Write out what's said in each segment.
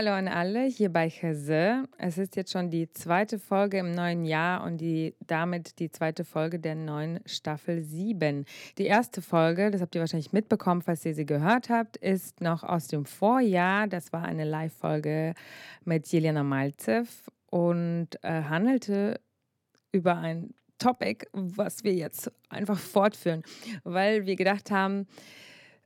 Hallo an alle hier bei Chese. Es ist jetzt schon die zweite Folge im neuen Jahr und die, damit die zweite Folge der neuen Staffel 7. Die erste Folge, das habt ihr wahrscheinlich mitbekommen, falls ihr sie gehört habt, ist noch aus dem Vorjahr. Das war eine Live-Folge mit Jelena Malzew und äh, handelte über ein Topic, was wir jetzt einfach fortführen, weil wir gedacht haben,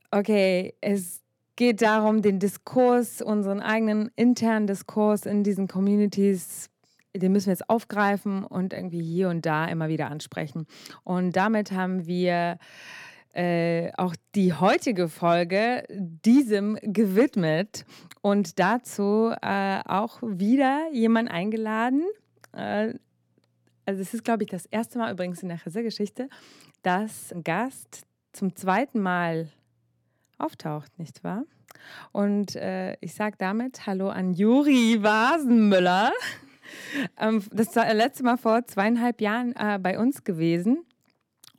okay, es geht darum, den Diskurs, unseren eigenen internen Diskurs in diesen Communities, den müssen wir jetzt aufgreifen und irgendwie hier und da immer wieder ansprechen. Und damit haben wir äh, auch die heutige Folge diesem gewidmet und dazu äh, auch wieder jemand eingeladen. Äh, also es ist, glaube ich, das erste Mal übrigens in der Geschichte, dass ein Gast zum zweiten Mal auftaucht, nicht wahr? Und äh, ich sage damit Hallo an Juri Wasenmüller. Ähm, das war das letzte Mal vor zweieinhalb Jahren äh, bei uns gewesen.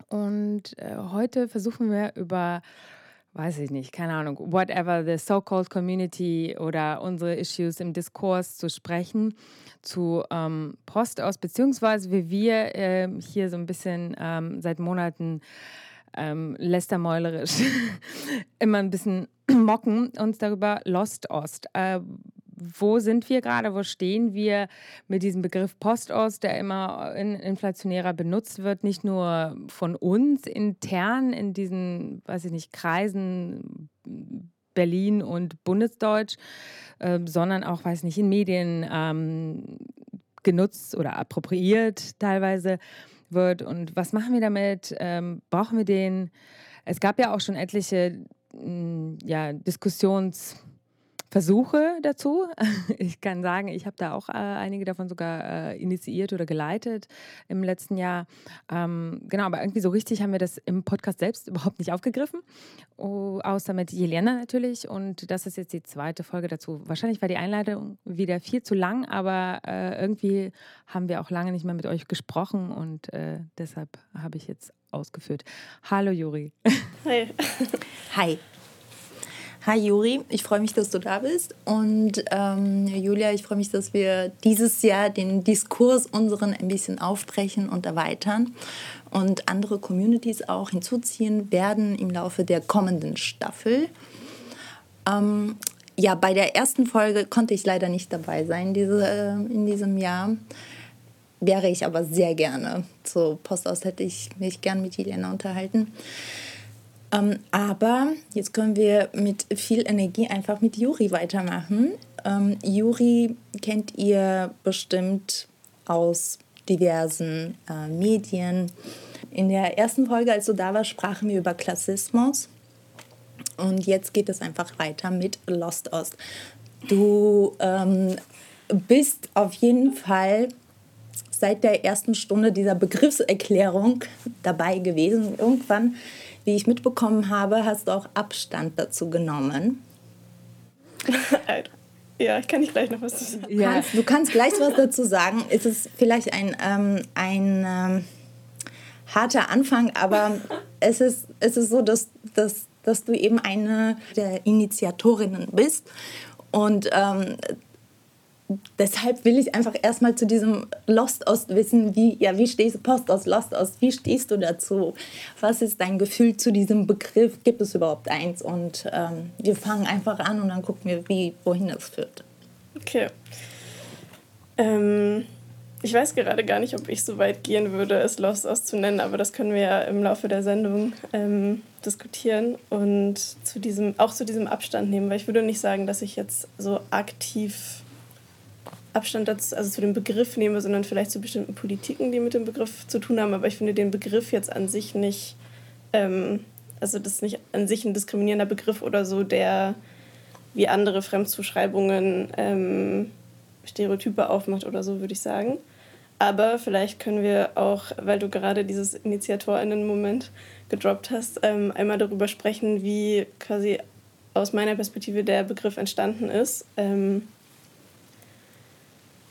Und äh, heute versuchen wir über, weiß ich nicht, keine Ahnung, whatever the so-called community oder unsere Issues im Diskurs zu sprechen zu ähm, Post aus, beziehungsweise wie wir ähm, hier so ein bisschen ähm, seit Monaten ähm, lästermäulerisch immer ein bisschen mocken, uns darüber Lost Ost. Äh, wo sind wir gerade? Wo stehen wir mit diesem Begriff Postost, der immer in inflationärer benutzt wird, nicht nur von uns intern in diesen, weiß ich nicht, Kreisen Berlin und Bundesdeutsch, äh, sondern auch, weiß ich nicht, in Medien ähm, genutzt oder appropriiert teilweise wird und was machen wir damit? Ähm, brauchen wir den? Es gab ja auch schon etliche ja, Diskussions- Versuche dazu. Ich kann sagen, ich habe da auch äh, einige davon sogar äh, initiiert oder geleitet im letzten Jahr. Ähm, genau, aber irgendwie so richtig haben wir das im Podcast selbst überhaupt nicht aufgegriffen, oh, außer mit Jelena natürlich. Und das ist jetzt die zweite Folge dazu. Wahrscheinlich war die Einleitung wieder viel zu lang, aber äh, irgendwie haben wir auch lange nicht mehr mit euch gesprochen und äh, deshalb habe ich jetzt ausgeführt. Hallo Juri. Hi. Hi. Hi Juri, ich freue mich, dass du da bist. Und ähm, Julia, ich freue mich, dass wir dieses Jahr den Diskurs unseren ein bisschen aufbrechen und erweitern und andere Communities auch hinzuziehen werden im Laufe der kommenden Staffel. Ähm, ja, bei der ersten Folge konnte ich leider nicht dabei sein diese, äh, in diesem Jahr. Wäre ich aber sehr gerne. Zu Post aus hätte ich mich gern mit Jelena unterhalten. Ähm, aber jetzt können wir mit viel Energie einfach mit Juri weitermachen. Ähm, Juri kennt ihr bestimmt aus diversen äh, Medien. In der ersten Folge, als du da warst, sprachen wir über Klassismus. Und jetzt geht es einfach weiter mit Lost Ost. Du ähm, bist auf jeden Fall seit der ersten Stunde dieser Begriffserklärung dabei gewesen. Irgendwann wie ich mitbekommen habe, hast du auch Abstand dazu genommen. ja, ich kann nicht gleich noch was dazu sagen. Du kannst, du kannst gleich was dazu sagen. Es ist vielleicht ein, ähm, ein ähm, harter Anfang, aber es ist, es ist so, dass, dass, dass du eben eine der Initiatorinnen bist. Und ähm, deshalb will ich einfach erstmal zu diesem Lost Ost wissen, wie, ja, wie stehst du, Post aus Lost Ost, wie stehst du dazu? Was ist dein Gefühl zu diesem Begriff? Gibt es überhaupt eins? Und ähm, wir fangen einfach an und dann gucken wir, wie, wohin das führt. Okay. Ähm, ich weiß gerade gar nicht, ob ich so weit gehen würde, es Lost Ost zu nennen, aber das können wir ja im Laufe der Sendung ähm, diskutieren und zu diesem, auch zu diesem Abstand nehmen, weil ich würde nicht sagen, dass ich jetzt so aktiv Abstand dazu, also zu dem Begriff nehme, sondern vielleicht zu bestimmten Politiken, die mit dem Begriff zu tun haben. Aber ich finde den Begriff jetzt an sich nicht, ähm, also das ist nicht an sich ein diskriminierender Begriff oder so, der wie andere Fremdzuschreibungen ähm, Stereotype aufmacht oder so, würde ich sagen. Aber vielleicht können wir auch, weil du gerade dieses InitiatorInnen-Moment gedroppt hast, ähm, einmal darüber sprechen, wie quasi aus meiner Perspektive der Begriff entstanden ist. Ähm,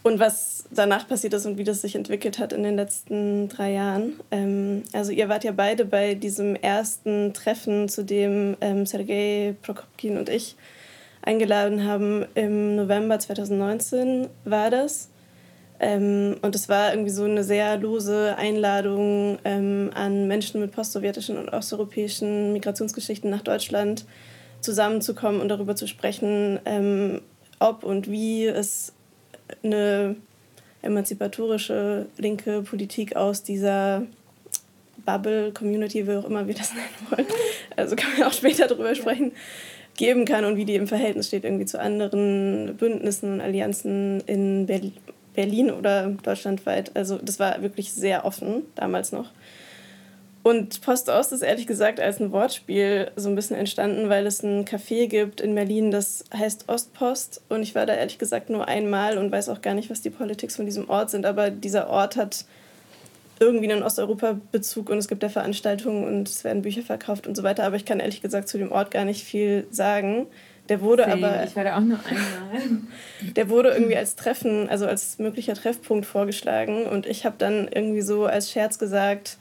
und was danach passiert ist und wie das sich entwickelt hat in den letzten drei Jahren. Ähm, also ihr wart ja beide bei diesem ersten Treffen, zu dem ähm, Sergei Prokopkin und ich eingeladen haben. Im November 2019 war das. Ähm, und es war irgendwie so eine sehr lose Einladung ähm, an Menschen mit postsowjetischen und osteuropäischen Migrationsgeschichten nach Deutschland zusammenzukommen und darüber zu sprechen, ähm, ob und wie es eine emanzipatorische linke Politik aus dieser Bubble, Community, wie auch immer wir das nennen wollen, also kann man auch später darüber sprechen, geben kann und wie die im Verhältnis steht irgendwie zu anderen Bündnissen, Allianzen in Berlin oder deutschlandweit. Also das war wirklich sehr offen damals noch. Und Post-Ost ist ehrlich gesagt als ein Wortspiel so ein bisschen entstanden, weil es ein Café gibt in Berlin, das heißt Ostpost. Und ich war da ehrlich gesagt nur einmal und weiß auch gar nicht, was die Politics von diesem Ort sind. Aber dieser Ort hat irgendwie einen Osteuropa-Bezug und es gibt da Veranstaltungen und es werden Bücher verkauft und so weiter. Aber ich kann ehrlich gesagt zu dem Ort gar nicht viel sagen. Der wurde Same. aber. Ich war da auch nur einmal. Der wurde irgendwie als Treffen, also als möglicher Treffpunkt vorgeschlagen. Und ich habe dann irgendwie so als Scherz gesagt,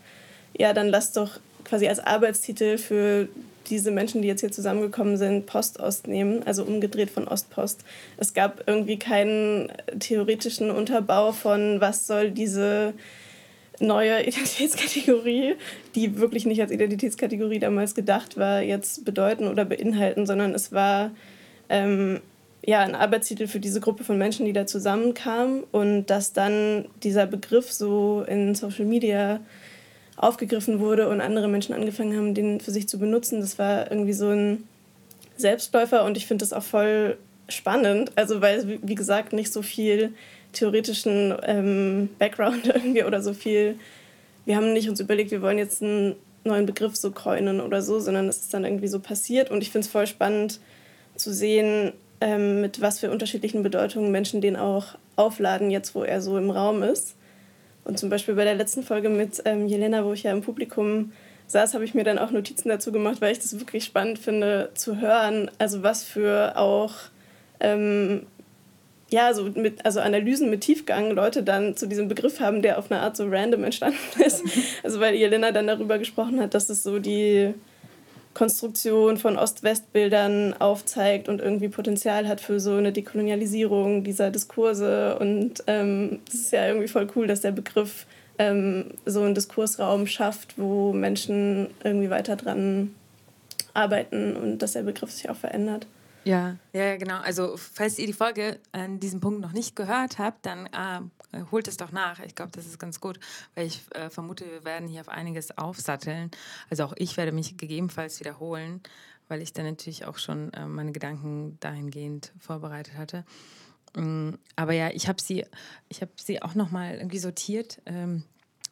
ja, dann lass doch quasi als Arbeitstitel für diese Menschen, die jetzt hier zusammengekommen sind, Post-Ost nehmen, also umgedreht von Ostpost. Es gab irgendwie keinen theoretischen Unterbau von, was soll diese neue Identitätskategorie, die wirklich nicht als Identitätskategorie damals gedacht war, jetzt bedeuten oder beinhalten, sondern es war ähm, ja ein Arbeitstitel für diese Gruppe von Menschen, die da zusammenkamen und dass dann dieser Begriff so in Social Media aufgegriffen wurde und andere Menschen angefangen haben, den für sich zu benutzen. Das war irgendwie so ein Selbstläufer und ich finde das auch voll spannend, also weil, wie gesagt, nicht so viel theoretischen ähm, Background irgendwie oder so viel. Wir haben nicht uns überlegt, wir wollen jetzt einen neuen Begriff so coinen oder so, sondern es ist dann irgendwie so passiert und ich finde es voll spannend zu sehen, ähm, mit was für unterschiedlichen Bedeutungen Menschen den auch aufladen, jetzt wo er so im Raum ist. Und zum Beispiel bei der letzten Folge mit ähm, Jelena, wo ich ja im Publikum saß, habe ich mir dann auch Notizen dazu gemacht, weil ich das wirklich spannend finde zu hören. Also was für auch ähm, ja, so mit, also Analysen mit Tiefgang Leute dann zu diesem Begriff haben, der auf eine Art so random entstanden ist. Also weil Jelena dann darüber gesprochen hat, dass es so die Konstruktion von Ost-West-Bildern aufzeigt und irgendwie Potenzial hat für so eine Dekolonialisierung dieser Diskurse. Und ähm, das ist ja irgendwie voll cool, dass der Begriff ähm, so einen Diskursraum schafft, wo Menschen irgendwie weiter dran arbeiten und dass der Begriff sich auch verändert. Ja, ja, genau. Also, falls ihr die Folge an diesem Punkt noch nicht gehört habt, dann äh, holt es doch nach. Ich glaube, das ist ganz gut, weil ich äh, vermute, wir werden hier auf einiges aufsatteln. Also, auch ich werde mich gegebenenfalls wiederholen, weil ich dann natürlich auch schon äh, meine Gedanken dahingehend vorbereitet hatte. Ähm, aber ja, ich habe sie, habe sie auch noch mal irgendwie sortiert. Ähm,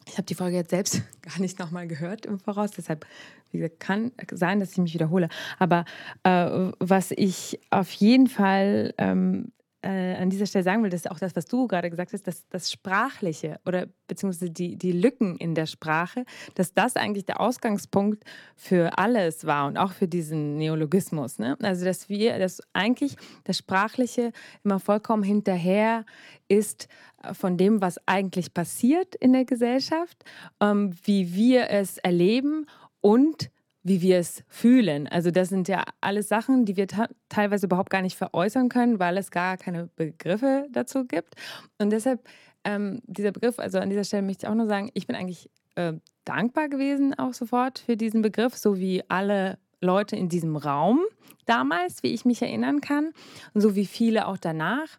ich habe die Folge jetzt selbst gar nicht nochmal gehört im Voraus, deshalb gesagt, kann sein, dass ich mich wiederhole. Aber äh, was ich auf jeden Fall ähm, äh, an dieser Stelle sagen will, ist auch das, was du gerade gesagt hast, dass das Sprachliche oder beziehungsweise die, die Lücken in der Sprache, dass das eigentlich der Ausgangspunkt für alles war und auch für diesen Neologismus. Ne? Also, dass wir, dass eigentlich das Sprachliche immer vollkommen hinterher ist äh, von dem, was eigentlich passiert in der Gesellschaft, ähm, wie wir es erleben und wie wir es fühlen. Also das sind ja alles Sachen, die wir teilweise überhaupt gar nicht veräußern können, weil es gar keine Begriffe dazu gibt. Und deshalb ähm, dieser Begriff, also an dieser Stelle möchte ich auch nur sagen, ich bin eigentlich äh, dankbar gewesen auch sofort für diesen Begriff, so wie alle Leute in diesem Raum damals, wie ich mich erinnern kann, und so wie viele auch danach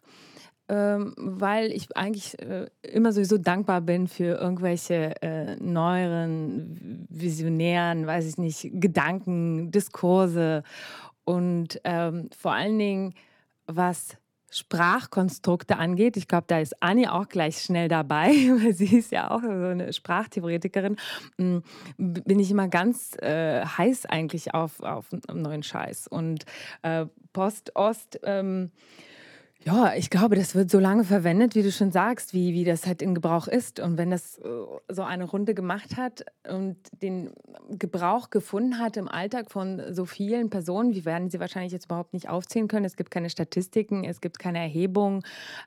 ähm, weil ich eigentlich äh, immer sowieso dankbar bin für irgendwelche äh, neueren, visionären, weiß ich nicht, Gedanken, Diskurse und ähm, vor allen Dingen, was Sprachkonstrukte angeht. Ich glaube, da ist Anni auch gleich schnell dabei, weil sie ist ja auch so eine Sprachtheoretikerin. Mm, bin ich immer ganz äh, heiß eigentlich auf, auf neuen Scheiß. Und äh, Post-Ost. Ähm, Ja, ich glaube, das wird so lange verwendet, wie du schon sagst, wie, wie das halt in Gebrauch ist. Und wenn das äh, so eine Runde gemacht hat und den Gebrauch gefunden hat im Alltag von so vielen Personen, wir werden sie wahrscheinlich jetzt überhaupt nicht aufzählen können. Es gibt keine Statistiken, es gibt keine Erhebungen.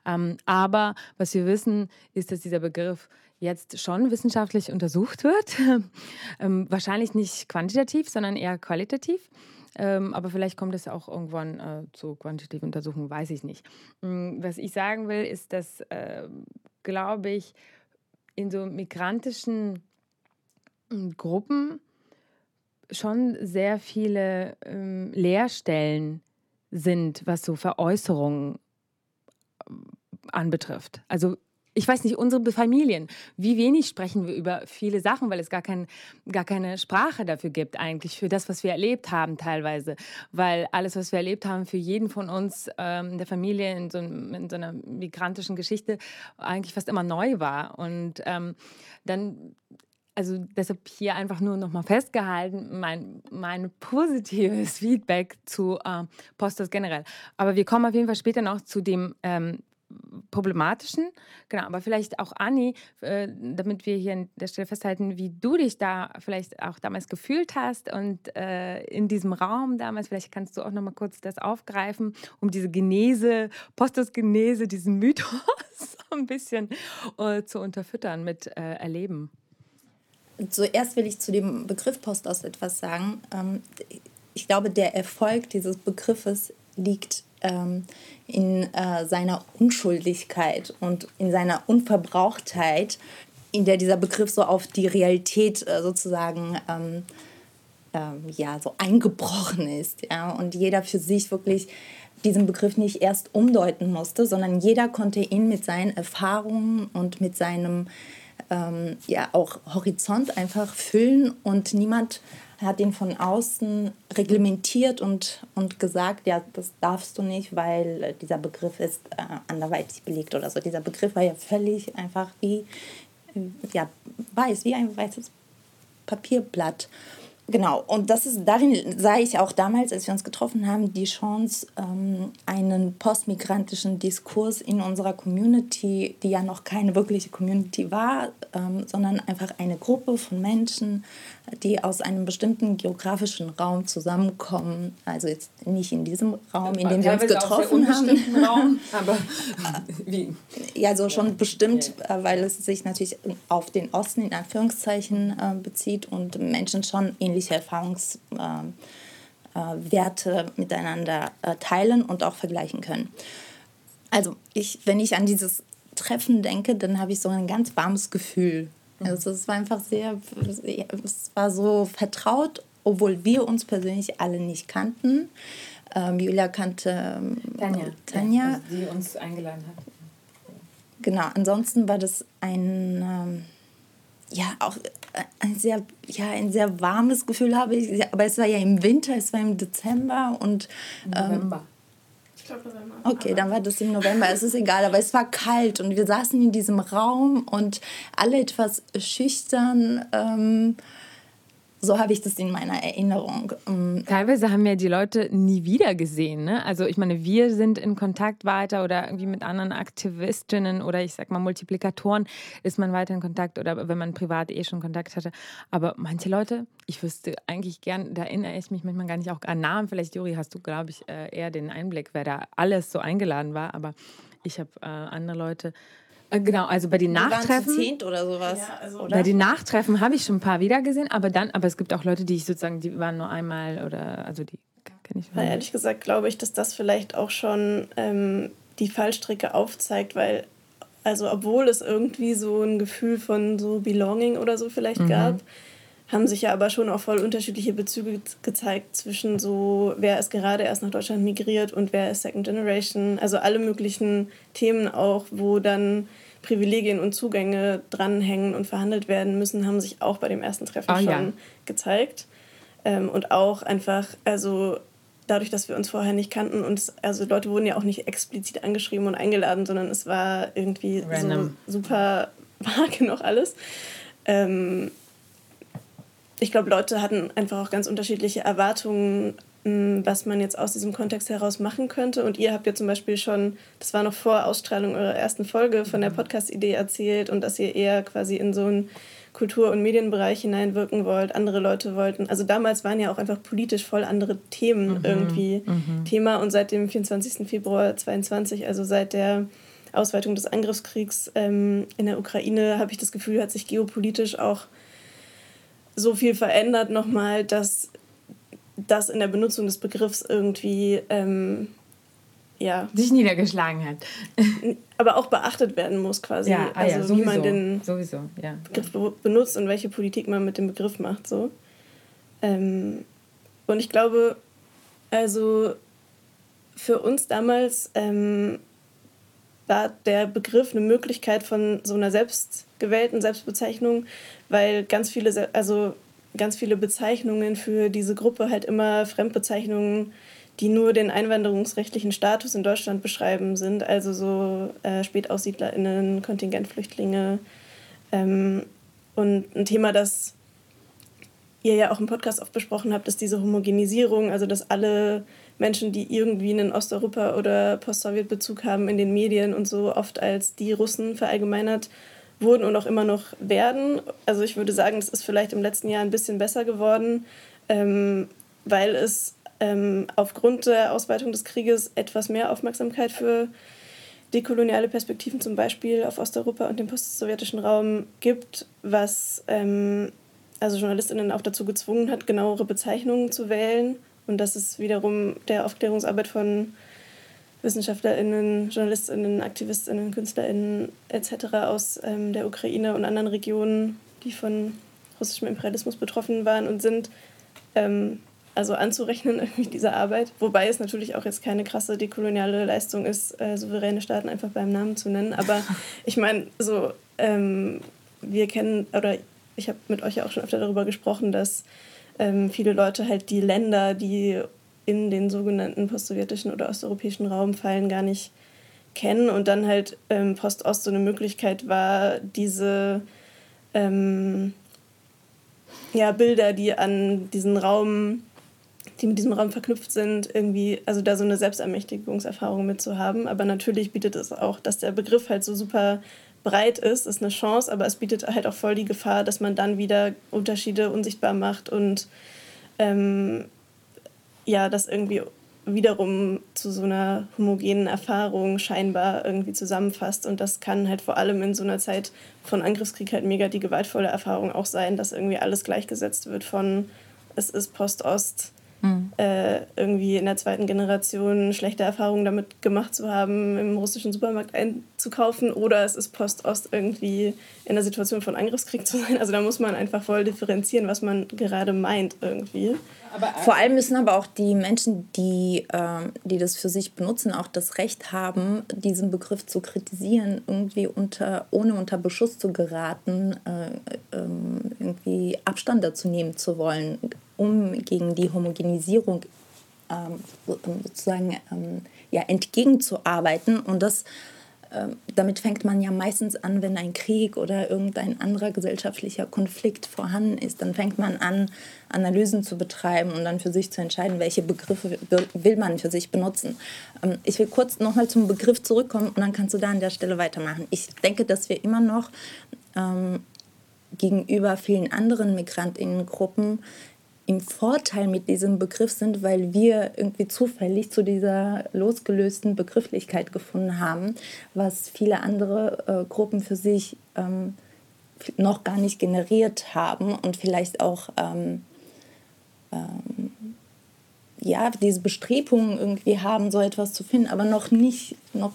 Ähm, aber was wir wissen, ist, dass dieser Begriff jetzt schon wissenschaftlich untersucht wird. ähm, wahrscheinlich nicht quantitativ, sondern eher qualitativ. Ähm, aber vielleicht kommt es auch irgendwann äh, zu quantitativen Untersuchungen, weiß ich nicht. Mhm, was ich sagen will, ist, dass, äh, glaube ich, in so migrantischen hm, Gruppen schon sehr viele ähm, Leerstellen sind, was so Veräußerungen äh, anbetrifft. Also ich weiß nicht, unsere Familien, wie wenig sprechen wir über viele Sachen, weil es gar, kein, gar keine Sprache dafür gibt, eigentlich, für das, was wir erlebt haben teilweise. Weil alles, was wir erlebt haben, für jeden von uns ähm, in der Familie in so, in so, einer migrantischen Geschichte eigentlich fast immer neu war. Und ähm, dann also deshalb hier einfach nur noch mal festgehalten, mein, mein positives Feedback zu äh, Postos generell. Aber wir kommen auf jeden Fall später noch zu dem ähm, problematischen. Genau, aber vielleicht auch Anni, äh, damit wir hier an der Stelle festhalten, wie du dich da vielleicht auch damals gefühlt hast und äh, in diesem Raum damals, vielleicht kannst du auch noch mal kurz das aufgreifen, um diese Genese, Postus-Genese, diesen Mythos ein bisschen äh, zu unterfüttern mit äh, Erleben. Zuerst will ich zu dem Begriff Postos etwas sagen. Ähm, ich glaube, der Erfolg dieses Begriffes liegt ähm, in äh, seiner Unschuldigkeit und in seiner Unverbrauchtheit, in der dieser Begriff so auf die Realität äh, sozusagen ähm, ähm, ja, so eingebrochen ist. Ja? Und jeder für sich wirklich diesen Begriff nicht erst umdeuten musste, sondern jeder konnte ihn mit seinen Erfahrungen und mit seinem ähm, ja, auch Horizont einfach füllen und niemand hat ihn von außen reglementiert und, und gesagt, ja, das darfst du nicht, weil dieser Begriff ist äh, anderweitig belegt oder so. Dieser Begriff war ja völlig einfach wie, ja, weiß, wie ein weißes Papierblatt. Genau, und das ist, darin sah ich auch damals, als wir uns getroffen haben, die Chance, ähm, einen postmigrantischen Diskurs in unserer Community, die ja noch keine wirkliche Community war, ähm, sondern einfach eine Gruppe von Menschen, die aus einem bestimmten geografischen Raum zusammenkommen. Also jetzt nicht in diesem Raum, in dem wir uns getroffen haben. Raum, aber wie? Ja, so schon bestimmt, okay. Äh, weil es sich natürlich auf den Osten in Anführungszeichen äh, bezieht und Menschen schon ähnliche Erfahrungswerte äh, miteinander teilen und auch vergleichen können. Also ich, wenn ich an dieses Treffen denke, dann habe ich so ein ganz warmes Gefühl also es war einfach sehr, es war so vertraut, obwohl wir uns persönlich alle nicht kannten. Ähm, Julia kannte ähm, Tanja, Tanja. Ja, die uns eingeladen hat. Genau, ansonsten war das ein, ähm, ja, auch ein sehr, ja, ein sehr warmes Gefühl habe ich, aber es war ja im Winter, es war im Dezember und ähm, November. November. Okay, dann war das im November, es ist egal, aber es war kalt und wir saßen in diesem Raum und alle etwas schüchtern. Ähm, so habe ich das in meiner Erinnerung. Ähm, Teilweise haben ja die Leute nie wieder gesehen. Ne? Also ich meine, wir sind in Kontakt weiter oder irgendwie mit anderen Aktivistinnen oder ich sag mal Multiplikatoren ist man weiter in Kontakt oder wenn man privat eh schon Kontakt hatte. Aber manche Leute, ich wüsste eigentlich gern, da erinnere ich mich manchmal gar nicht auch an Namen. Vielleicht, Juri, hast du, glaube ich, äh, eher den Einblick, wer da alles so eingeladen war. Aber ich habe äh, andere Leute genau, also bei den Nachtreffen. Zehnt oder sowas. Ja, also oder? Bei den Nachtreffen habe ich schon ein paar wiedergesehen, aber dann, aber es gibt auch Leute, die ich sozusagen, die waren nur einmal oder also die kenne ich. Na, ehrlich gesagt glaube ich, dass das vielleicht auch schon ähm, die Fallstricke aufzeigt, weil also obwohl es irgendwie so ein Gefühl von so Belonging oder so vielleicht mhm. gab, haben sich ja aber schon auch voll unterschiedliche Bezüge gezeigt zwischen so, wer ist gerade erst nach Deutschland migriert und wer ist Second Generation. Also alle möglichen Themen auch, wo dann Privilegien und Zugänge dranhängen und verhandelt werden müssen, haben sich auch bei dem ersten Treffen oh, schon ja. gezeigt. Ähm, und auch einfach, also dadurch, dass wir uns vorher nicht kannten und es, also Leute wurden ja auch nicht explizit angeschrieben und eingeladen, sondern es war irgendwie so super vage noch alles. Ähm, ich glaube, Leute hatten einfach auch ganz unterschiedliche Erwartungen was man jetzt aus diesem Kontext heraus machen könnte. Und ihr habt ja zum Beispiel schon, das war noch vor Ausstrahlung eurer ersten Folge, von der mhm. Podcast-Idee erzählt und dass ihr eher quasi in so einen Kultur- und Medienbereich hineinwirken wollt, andere Leute wollten. Also damals waren ja auch einfach politisch voll andere Themen mhm. irgendwie mhm. Thema. Und seit dem 24. Februar 2022, also seit der Ausweitung des Angriffskriegs ähm, in der Ukraine, habe ich das Gefühl, hat sich geopolitisch auch so viel verändert nochmal, dass das in der Benutzung des Begriffs irgendwie ähm, ja. sich niedergeschlagen hat. aber auch beachtet werden muss quasi. Ja, ah, also ja, sowieso, wie man den sowieso, ja, Begriff ja. benutzt und welche Politik man mit dem Begriff macht. So. Ähm, und ich glaube, also für uns damals ähm, war der Begriff eine Möglichkeit von so einer selbstgewählten Selbstbezeichnung, weil ganz viele, also ganz viele Bezeichnungen für diese Gruppe halt immer Fremdbezeichnungen, die nur den einwanderungsrechtlichen Status in Deutschland beschreiben sind, also so äh, SpätaussiedlerInnen, Kontingentflüchtlinge. Ähm, und ein Thema, das ihr ja auch im Podcast oft besprochen habt, ist diese Homogenisierung, also dass alle Menschen, die irgendwie einen Osteuropa- oder Post-Sowjet-Bezug haben in den Medien und so oft als die Russen verallgemeinert wurden und auch immer noch werden. Also ich würde sagen, es ist vielleicht im letzten Jahr ein bisschen besser geworden, ähm, weil es ähm, aufgrund der Ausweitung des Krieges etwas mehr Aufmerksamkeit für dekoloniale Perspektiven zum Beispiel auf Osteuropa und den postsowjetischen Raum gibt, was ähm, also Journalistinnen auch dazu gezwungen hat, genauere Bezeichnungen zu wählen. Und das ist wiederum der Aufklärungsarbeit von WissenschaftlerInnen, JournalistInnen, AktivistInnen, KünstlerInnen etc. aus ähm, der Ukraine und anderen Regionen, die von russischem Imperialismus betroffen waren und sind, ähm, also anzurechnen irgendwie dieser Arbeit. Wobei es natürlich auch jetzt keine krasse dekoloniale Leistung ist, äh, souveräne Staaten einfach beim Namen zu nennen. Aber ich meine, so ähm, wir kennen oder ich habe mit euch ja auch schon öfter darüber gesprochen, dass ähm, viele Leute halt die Länder, die in den sogenannten postsowjetischen oder osteuropäischen Raum fallen, gar nicht kennen und dann halt ähm, Post-Ost so eine Möglichkeit war, diese ähm, ja, Bilder, die an diesen Raum, die mit diesem Raum verknüpft sind, irgendwie, also da so eine Selbstermächtigungserfahrung mitzuhaben. Aber natürlich bietet es auch, dass der Begriff halt so super breit ist, ist eine Chance, aber es bietet halt auch voll die Gefahr, dass man dann wieder Unterschiede unsichtbar macht und ähm, ja, das irgendwie wiederum zu so einer homogenen Erfahrung scheinbar irgendwie zusammenfasst. Und das kann halt vor allem in so einer Zeit von Angriffskrieg halt mega die gewaltvolle Erfahrung auch sein, dass irgendwie alles gleichgesetzt wird von es ist Post-Ost, mhm. äh, irgendwie in der zweiten Generation schlechte Erfahrungen damit gemacht zu haben, im russischen Supermarkt einzukaufen oder es ist Post-Ost irgendwie in der Situation von Angriffskrieg zu sein. Also da muss man einfach voll differenzieren, was man gerade meint irgendwie. Vor allem müssen aber auch die Menschen, die, äh, die das für sich benutzen, auch das Recht haben, diesen Begriff zu kritisieren, irgendwie unter, ohne unter Beschuss zu geraten, äh, äh, irgendwie Abstand dazu nehmen zu wollen um gegen die Homogenisierung ähm, sozusagen ähm, ja, entgegenzuarbeiten. Und das, ähm, damit fängt man ja meistens an, wenn ein Krieg oder irgendein anderer gesellschaftlicher Konflikt vorhanden ist. Dann fängt man an, Analysen zu betreiben und dann für sich zu entscheiden, welche Begriffe will man für sich benutzen. Ähm, ich will kurz nochmal zum Begriff zurückkommen und dann kannst du da an der Stelle weitermachen. Ich denke, dass wir immer noch ähm, gegenüber vielen anderen Migrantinnengruppen im Vorteil mit diesem Begriff sind, weil wir irgendwie zufällig zu dieser losgelösten Begrifflichkeit gefunden haben, was viele andere äh, Gruppen für sich ähm, noch gar nicht generiert haben und vielleicht auch ähm, ähm, ja, diese Bestrebungen irgendwie haben, so etwas zu finden, aber noch nicht, noch,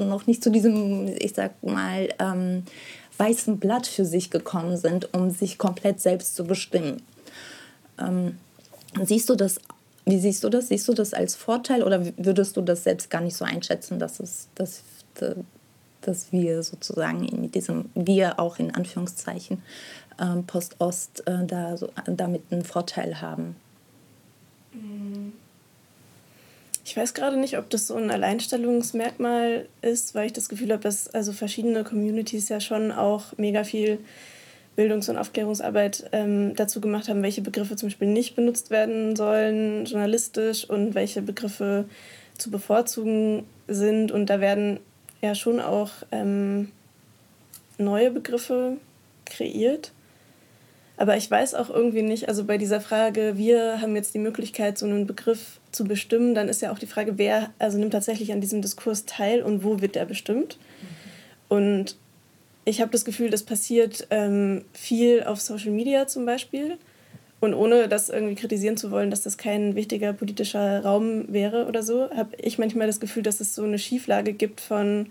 noch nicht zu diesem, ich sag mal, ähm, weißen Blatt für sich gekommen sind, um sich komplett selbst zu bestimmen. Ähm, siehst du das, wie siehst du das? Siehst du das als Vorteil oder würdest du das selbst gar nicht so einschätzen, dass, es, dass, dass wir sozusagen in diesem, wir auch in Anführungszeichen, ähm, Post-Ost äh, da so, damit einen Vorteil haben? Ich weiß gerade nicht, ob das so ein Alleinstellungsmerkmal ist, weil ich das Gefühl habe, dass also verschiedene Communities ja schon auch mega viel Bildungs- und Aufklärungsarbeit ähm, dazu gemacht haben, welche Begriffe zum Beispiel nicht benutzt werden sollen, journalistisch und welche Begriffe zu bevorzugen sind. Und da werden ja schon auch ähm, neue Begriffe kreiert. Aber ich weiß auch irgendwie nicht, also bei dieser Frage, wir haben jetzt die Möglichkeit, so einen Begriff zu bestimmen, dann ist ja auch die Frage, wer also nimmt tatsächlich an diesem Diskurs teil und wo wird der bestimmt. Mhm. Und ich habe das Gefühl, das passiert ähm, viel auf Social Media zum Beispiel. Und ohne das irgendwie kritisieren zu wollen, dass das kein wichtiger politischer Raum wäre oder so, habe ich manchmal das Gefühl, dass es so eine Schieflage gibt von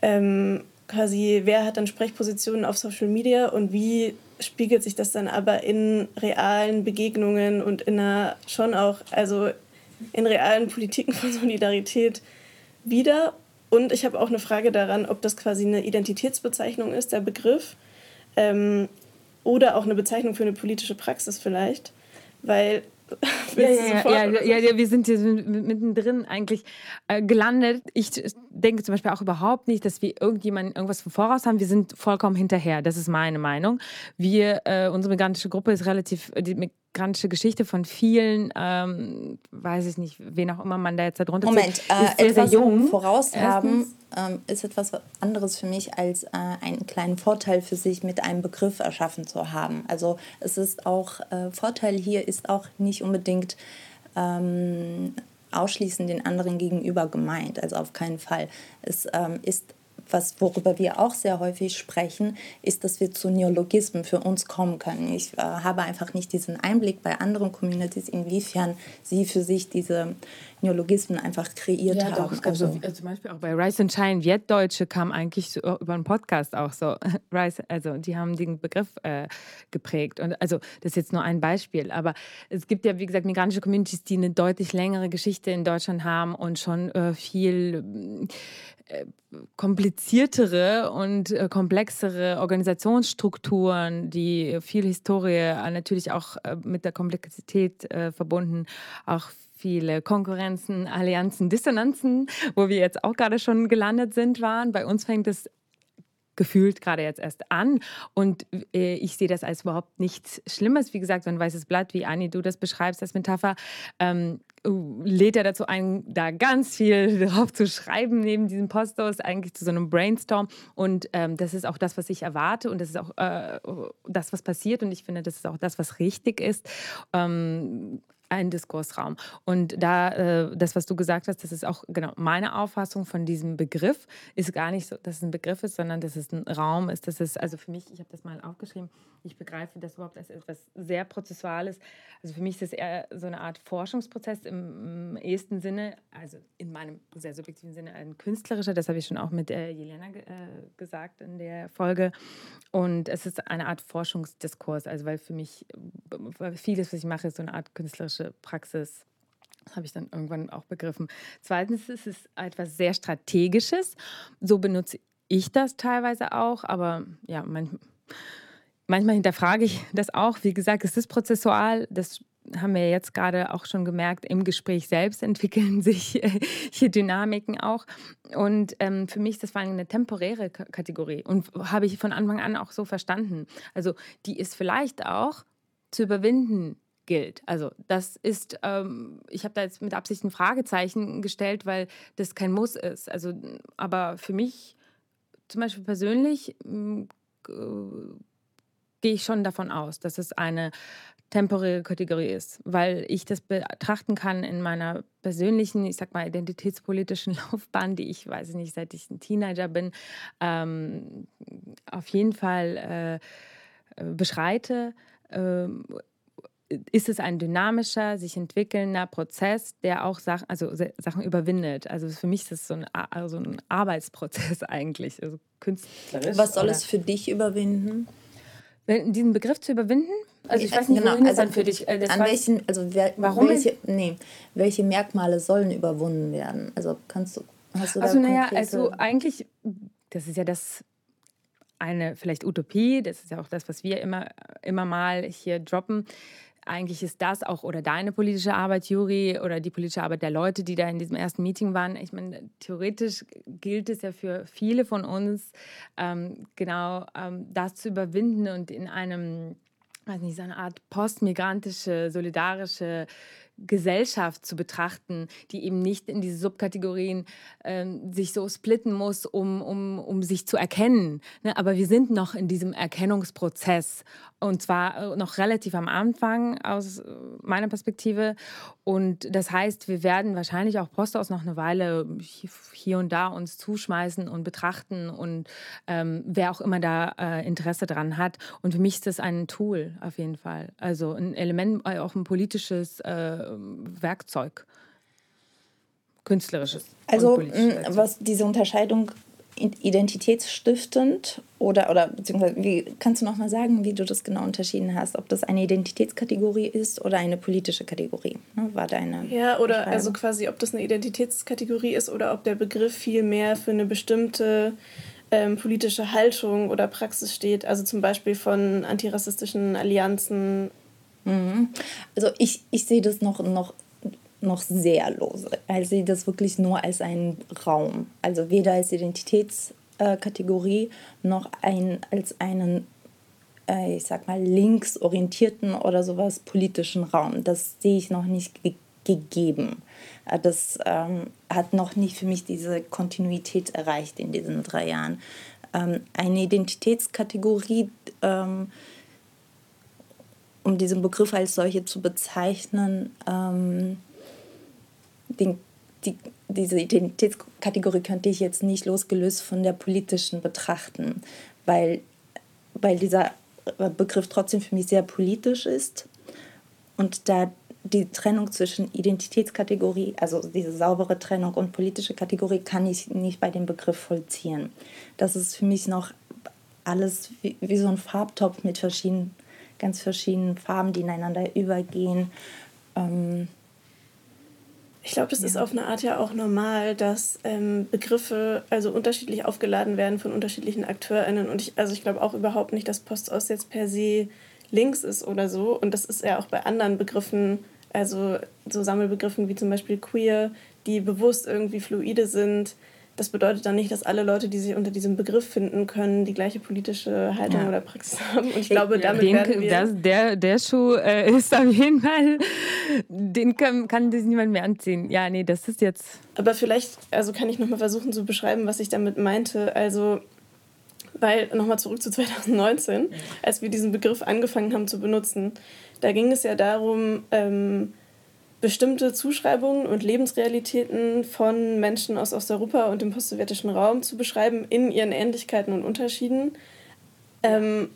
ähm, quasi, wer hat dann Sprechpositionen auf Social Media und wie spiegelt sich das dann aber in realen Begegnungen und in einer schon auch, also in realen Politiken von Solidarität wieder und ich habe auch eine Frage daran, ob das quasi eine Identitätsbezeichnung ist, der Begriff, ähm, oder auch eine Bezeichnung für eine politische Praxis vielleicht. Weil ja, ja, ja, ja, ja, wir sind hier mittendrin eigentlich äh, gelandet. Ich denke zum Beispiel auch überhaupt nicht, dass wir irgendjemanden irgendwas voraus haben. Wir sind vollkommen hinterher. Das ist meine Meinung. Wir, äh, unsere migrantische Gruppe ist relativ, die migrantische Geschichte von vielen, ähm, weiß ich nicht, wen auch immer man da jetzt darunter Moment, zählt, äh, ist sehr, etwas sehr jung. voraus haben ähm, ist etwas anderes für mich, als äh, einen kleinen Vorteil für sich mit einem Begriff erschaffen zu haben. Also es ist auch, äh, Vorteil hier ist auch nicht unbedingt ähm, ausschließend den anderen gegenüber gemeint, also auf keinen Fall. Es ähm, ist was, worüber wir auch sehr häufig sprechen, ist, dass wir zu Neologismen für uns kommen können. Ich äh, habe einfach nicht diesen Einblick bei anderen Communities, inwiefern sie für sich diese Neologismen einfach kreiert ja, haben. Doch, also, also, zum Beispiel auch bei Rice and Shine, Vietdeutsche kam eigentlich so über einen Podcast auch so. Rice, also die haben den Begriff äh, geprägt. Und also das ist jetzt nur ein Beispiel. Aber es gibt ja, wie gesagt, migrantische Communities, die eine deutlich längere Geschichte in Deutschland haben und schon äh, viel kompliziertere und äh, komplexere Organisationsstrukturen, die viel Historie, äh, natürlich auch mit der Komplexität verbunden, auch viele Konkurrenzen, Allianzen, Dissonanzen, wo wir jetzt auch gerade schon gelandet sind, waren. Bei uns fängt es gefühlt gerade jetzt erst an. Und äh, ich sehe das als überhaupt nichts Schlimmes. Wie gesagt, so ein weißes Blatt, wie Anni, du das beschreibst als Metapher, ähm, lädt er dazu ein, da ganz viel drauf zu schreiben neben diesem Postos, eigentlich zu so einem Brainstorm. Und ähm, das ist auch das, was ich erwarte und das ist auch äh, das, was passiert. Und ich finde, das ist auch das, was richtig ist. Ähm, ein Diskursraum. Und da, äh, das, was du gesagt hast, das ist auch genau meine Auffassung von diesem Begriff, ist gar nicht so, dass es ein Begriff ist, sondern dass es ein Raum ist. Das ist, also für mich, ich habe das mal aufgeschrieben, ich begreife das überhaupt als etwas sehr Prozessuales. Also für mich ist es eher so eine Art Forschungsprozess im, im ehesten Sinne, also in meinem sehr subjektiven Sinne ein künstlerischer, das habe ich schon auch mit äh, Jelena äh, gesagt in der Folge. Und es ist eine Art Forschungsdiskurs, also weil für mich weil vieles, was ich mache, ist so eine Art künstlerische Praxis. Das habe ich dann irgendwann auch begriffen. Zweitens ist es etwas sehr Strategisches. So benutze ich das teilweise auch, aber ja, manchmal manchmal hinterfrage ich das auch. Wie gesagt, es ist prozessual. Das haben wir jetzt gerade auch schon gemerkt. Im Gespräch selbst entwickeln sich hier Dynamiken auch. Und ähm, für mich ist das vor allem eine temporäre K Kategorie. Und habe ich von Anfang an auch so verstanden. Also die ist vielleicht auch zu überwinden gilt. Also das ist, ähm, ich habe da jetzt mit Absicht ein Fragezeichen gestellt, weil das kein Muss ist. Also, aber für mich zum Beispiel persönlich hm, gehe ich schon davon aus, dass es eine temporäre Kategorie ist, weil ich das betrachten kann in meiner persönlichen, ich sag mal, identitätspolitischen Laufbahn, die ich, weiß nicht, seit ich ein Teenager bin, ähm, auf jeden Fall äh, beschreite. Äh, ist es ein dynamischer, sich entwickelnder Prozess, der auch Sachen, also Sachen überwindet. Also für mich ist es so ein, also ein Arbeitsprozess eigentlich, also künstlerisch. Was soll oder? es für dich überwinden? diesen Begriff zu überwinden? Also ich weiß nicht, genau, also dann für dich. Äh, an welchen, also wer, warum welche, nee, welche Merkmale sollen überwunden werden? Also kannst du, hast du also, da naja, also eigentlich, das ist ja das eine vielleicht Utopie, das ist ja auch das, was wir immer, immer mal hier droppen. Eigentlich ist das auch, oder deine politische Arbeit, Juri, oder die politische Arbeit der Leute, die da in diesem ersten Meeting waren. Ich meine, theoretisch gilt es ja für viele von uns, ähm, genau ähm, das zu überwinden und in einem, weiß nicht, so eine Art postmigrantische, solidarische Gesellschaft zu betrachten, die eben nicht in diese Subkategorien ähm, sich so splitten muss, um, um, um sich zu erkennen. Ne? Aber wir sind noch in diesem Erkennungsprozess und zwar äh, noch relativ am Anfang aus äh, meiner Perspektive. Und das heißt, wir werden wahrscheinlich auch Postaus noch eine Weile hier und da uns zuschmeißen und betrachten und ähm, wer auch immer da äh, Interesse dran hat. Und für mich ist das ein Tool auf jeden Fall. Also ein Element, äh, auch ein politisches äh, Werkzeug. Künstlerisches. Also was diese Unterscheidung identitätsstiftend oder, oder beziehungsweise wie kannst du noch mal sagen, wie du das genau unterschieden hast, ob das eine Identitätskategorie ist oder eine politische Kategorie? Ne, war deine Ja, oder also quasi, ob das eine Identitätskategorie ist oder ob der Begriff viel mehr für eine bestimmte ähm, politische Haltung oder Praxis steht, also zum Beispiel von antirassistischen Allianzen. Mhm. Also ich, ich sehe das noch, noch noch sehr lose. Ich sehe das wirklich nur als einen Raum. Also weder als Identitätskategorie noch ein, als einen, äh, ich sag mal, linksorientierten oder sowas politischen Raum. Das sehe ich noch nicht ge gegeben. Äh, das ähm, hat noch nicht für mich diese Kontinuität erreicht in diesen drei Jahren. Ähm, eine Identitätskategorie, ähm, um diesen Begriff als solche zu bezeichnen, ähm, den, die, diese Identitätskategorie könnte ich jetzt nicht losgelöst von der politischen betrachten, weil, weil dieser Begriff trotzdem für mich sehr politisch ist und da die Trennung zwischen Identitätskategorie, also diese saubere Trennung und politische Kategorie, kann ich nicht bei dem Begriff vollziehen. Das ist für mich noch alles wie, wie so ein Farbtopf mit verschiedenen, ganz verschiedenen Farben, die ineinander übergehen. Ähm, ich glaube, das ja. ist auf eine Art ja auch normal, dass ähm, Begriffe also unterschiedlich aufgeladen werden von unterschiedlichen AkteurInnen. Und ich, also ich glaube auch überhaupt nicht, dass Postost jetzt per se links ist oder so. Und das ist ja auch bei anderen Begriffen, also so Sammelbegriffen wie zum Beispiel queer, die bewusst irgendwie fluide sind, das bedeutet dann nicht, dass alle Leute, die sich unter diesem Begriff finden können, die gleiche politische Haltung ja. oder Praxis haben. Und ich glaube, damit den, werden wir... Das, der, der Schuh äh, ist auf jeden Fall... Den kann, kann das niemand mehr anziehen. Ja, nee, das ist jetzt... Aber vielleicht also kann ich nochmal versuchen zu beschreiben, was ich damit meinte. Also, weil, nochmal zurück zu 2019, als wir diesen Begriff angefangen haben zu benutzen, da ging es ja darum... Ähm, bestimmte Zuschreibungen und Lebensrealitäten von Menschen aus Osteuropa und dem postsowjetischen Raum zu beschreiben in ihren Ähnlichkeiten und Unterschieden. Ähm,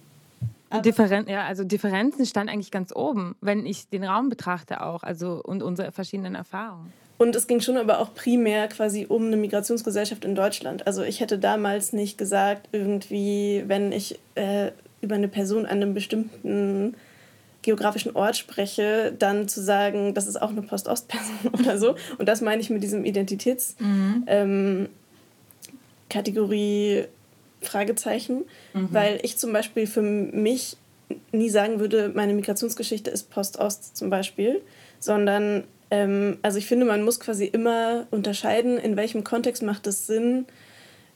Differen ja, also Differenzen stand eigentlich ganz oben, wenn ich den Raum betrachte auch, also und unsere verschiedenen Erfahrungen. Und es ging schon aber auch primär quasi um eine Migrationsgesellschaft in Deutschland. Also ich hätte damals nicht gesagt, irgendwie, wenn ich äh, über eine Person an einem bestimmten geografischen Ort spreche, dann zu sagen, das ist auch eine Post-Ost-Person oder so. Und das meine ich mit diesem Identitätskategorie mhm. ähm, Fragezeichen, mhm. weil ich zum Beispiel für mich nie sagen würde, meine Migrationsgeschichte ist Post-Ost zum Beispiel, sondern ähm, also ich finde, man muss quasi immer unterscheiden, in welchem Kontext macht es Sinn,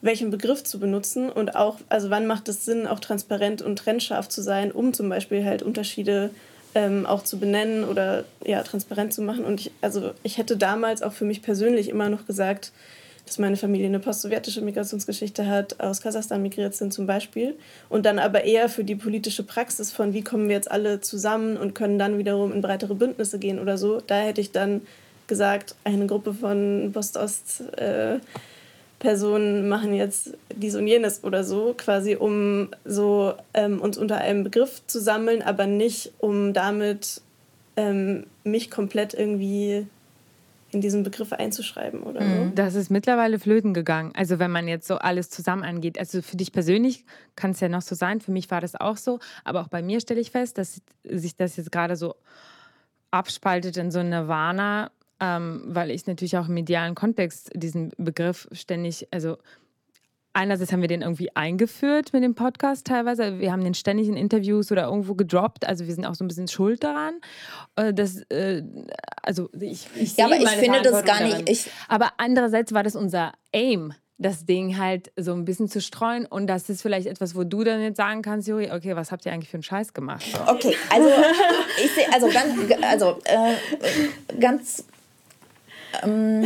welchen Begriff zu benutzen und auch, also wann macht es Sinn, auch transparent und trennscharf zu sein, um zum Beispiel halt Unterschiede ähm, auch zu benennen oder ja, transparent zu machen. Und ich, also ich hätte damals auch für mich persönlich immer noch gesagt, dass meine Familie eine post-sowjetische Migrationsgeschichte hat, aus Kasachstan migriert sind zum Beispiel. Und dann aber eher für die politische Praxis von, wie kommen wir jetzt alle zusammen und können dann wiederum in breitere Bündnisse gehen oder so. Da hätte ich dann gesagt, eine Gruppe von Post-Ost- äh, Personen machen jetzt dies und jenes oder so, quasi um so ähm, uns unter einem Begriff zu sammeln, aber nicht um damit ähm, mich komplett irgendwie in diesen Begriff einzuschreiben oder so. Mhm. Das ist mittlerweile flöten gegangen. Also wenn man jetzt so alles zusammen angeht. Also für dich persönlich kann es ja noch so sein. Für mich war das auch so. Aber auch bei mir stelle ich fest, dass sich das jetzt gerade so abspaltet in so eine Nirvana ähm, weil ich natürlich auch im medialen Kontext diesen Begriff ständig, also einerseits haben wir den irgendwie eingeführt mit dem Podcast teilweise. Wir haben den ständig in Interviews oder irgendwo gedroppt. Also wir sind auch so ein bisschen schuld daran. Äh, das, äh, also ich, ich ja, aber ich finde das gar nicht. Ich aber andererseits war das unser Aim das Ding halt so ein bisschen zu streuen und das ist vielleicht etwas, wo du dann jetzt sagen kannst, Juri, okay, was habt ihr eigentlich für einen Scheiß gemacht? So. Okay, also ich sehe, also ganz, also äh, ganz ähm,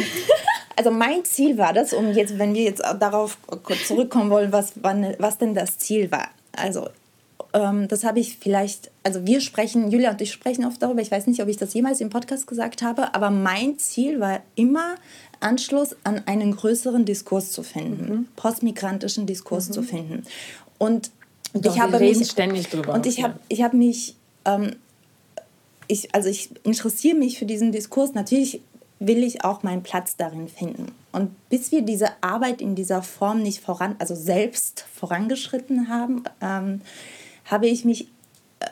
also mein Ziel war das, um jetzt, wenn wir jetzt darauf kurz zurückkommen wollen, was, wann, was denn das Ziel war. Also ähm, das habe ich vielleicht, also wir sprechen, Julia und ich sprechen oft darüber, ich weiß nicht, ob ich das jemals im Podcast gesagt habe, aber mein Ziel war immer, Anschluss an einen größeren Diskurs zu finden, mhm. postmigrantischen Diskurs mhm. zu finden. Und Doch, ich habe mich ständig drüber. Und ich habe ich habe mich ähm, ich, also ich interessiere mich für diesen Diskurs. Natürlich will ich auch meinen Platz darin finden. Und bis wir diese Arbeit in dieser Form nicht voran, also selbst vorangeschritten haben, ähm, habe ich mich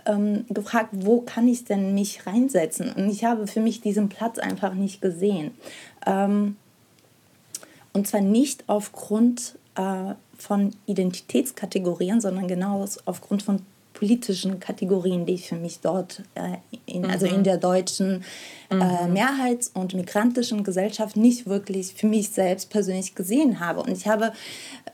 ähm, gefragt, wo kann ich denn mich reinsetzen? Und ich habe für mich diesen Platz einfach nicht gesehen. Ähm, und zwar nicht aufgrund äh, von Identitätskategorien, sondern genau aufgrund von politischen Kategorien, die ich für mich dort, äh, in, mhm. also in der deutschen äh, mhm. Mehrheits- und migrantischen Gesellschaft nicht wirklich für mich selbst persönlich gesehen habe. Und ich habe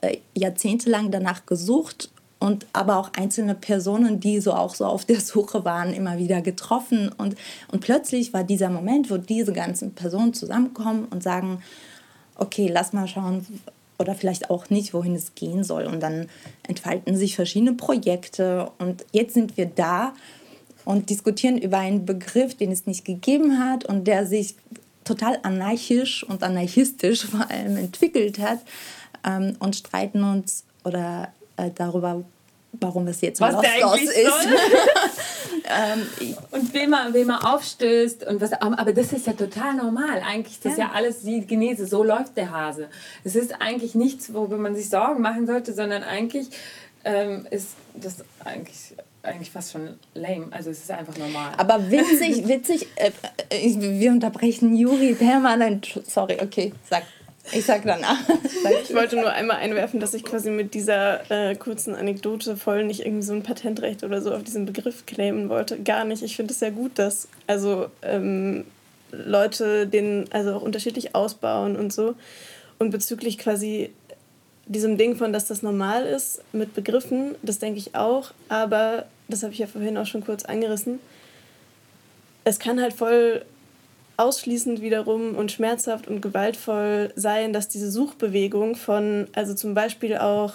äh, jahrzehntelang danach gesucht und aber auch einzelne Personen, die so auch so auf der Suche waren, immer wieder getroffen. Und, und plötzlich war dieser Moment, wo diese ganzen Personen zusammenkommen und sagen, okay, lass mal schauen, oder vielleicht auch nicht, wohin es gehen soll. Und dann entfalten sich verschiedene Projekte. Und jetzt sind wir da und diskutieren über einen Begriff, den es nicht gegeben hat und der sich total anarchisch und anarchistisch vor allem entwickelt hat ähm, und streiten uns oder äh, darüber, warum es jetzt was der eigentlich ist. ähm, und wem man, wem man aufstößt und was, aber das ist ja total normal. Eigentlich ist das ja, ja alles die Genese, so läuft der Hase. Es ist eigentlich nichts, worüber man sich Sorgen machen sollte, sondern eigentlich ähm, ist das eigentlich eigentlich fast schon lame. Also es ist einfach normal. Aber witzig, witzig, äh, äh, wir unterbrechen Juri permanent. Sorry, okay, sag. Ich sag danach. ich wollte nur einmal einwerfen, dass ich quasi mit dieser äh, kurzen Anekdote voll nicht irgendwie so ein Patentrecht oder so auf diesen Begriff claimen wollte. Gar nicht. Ich finde es sehr gut, dass also ähm, Leute den also auch unterschiedlich ausbauen und so. Und bezüglich quasi diesem Ding von, dass das normal ist mit Begriffen, das denke ich auch. Aber das habe ich ja vorhin auch schon kurz angerissen. Es kann halt voll ausschließend wiederum und schmerzhaft und gewaltvoll sein, dass diese Suchbewegung von, also zum Beispiel auch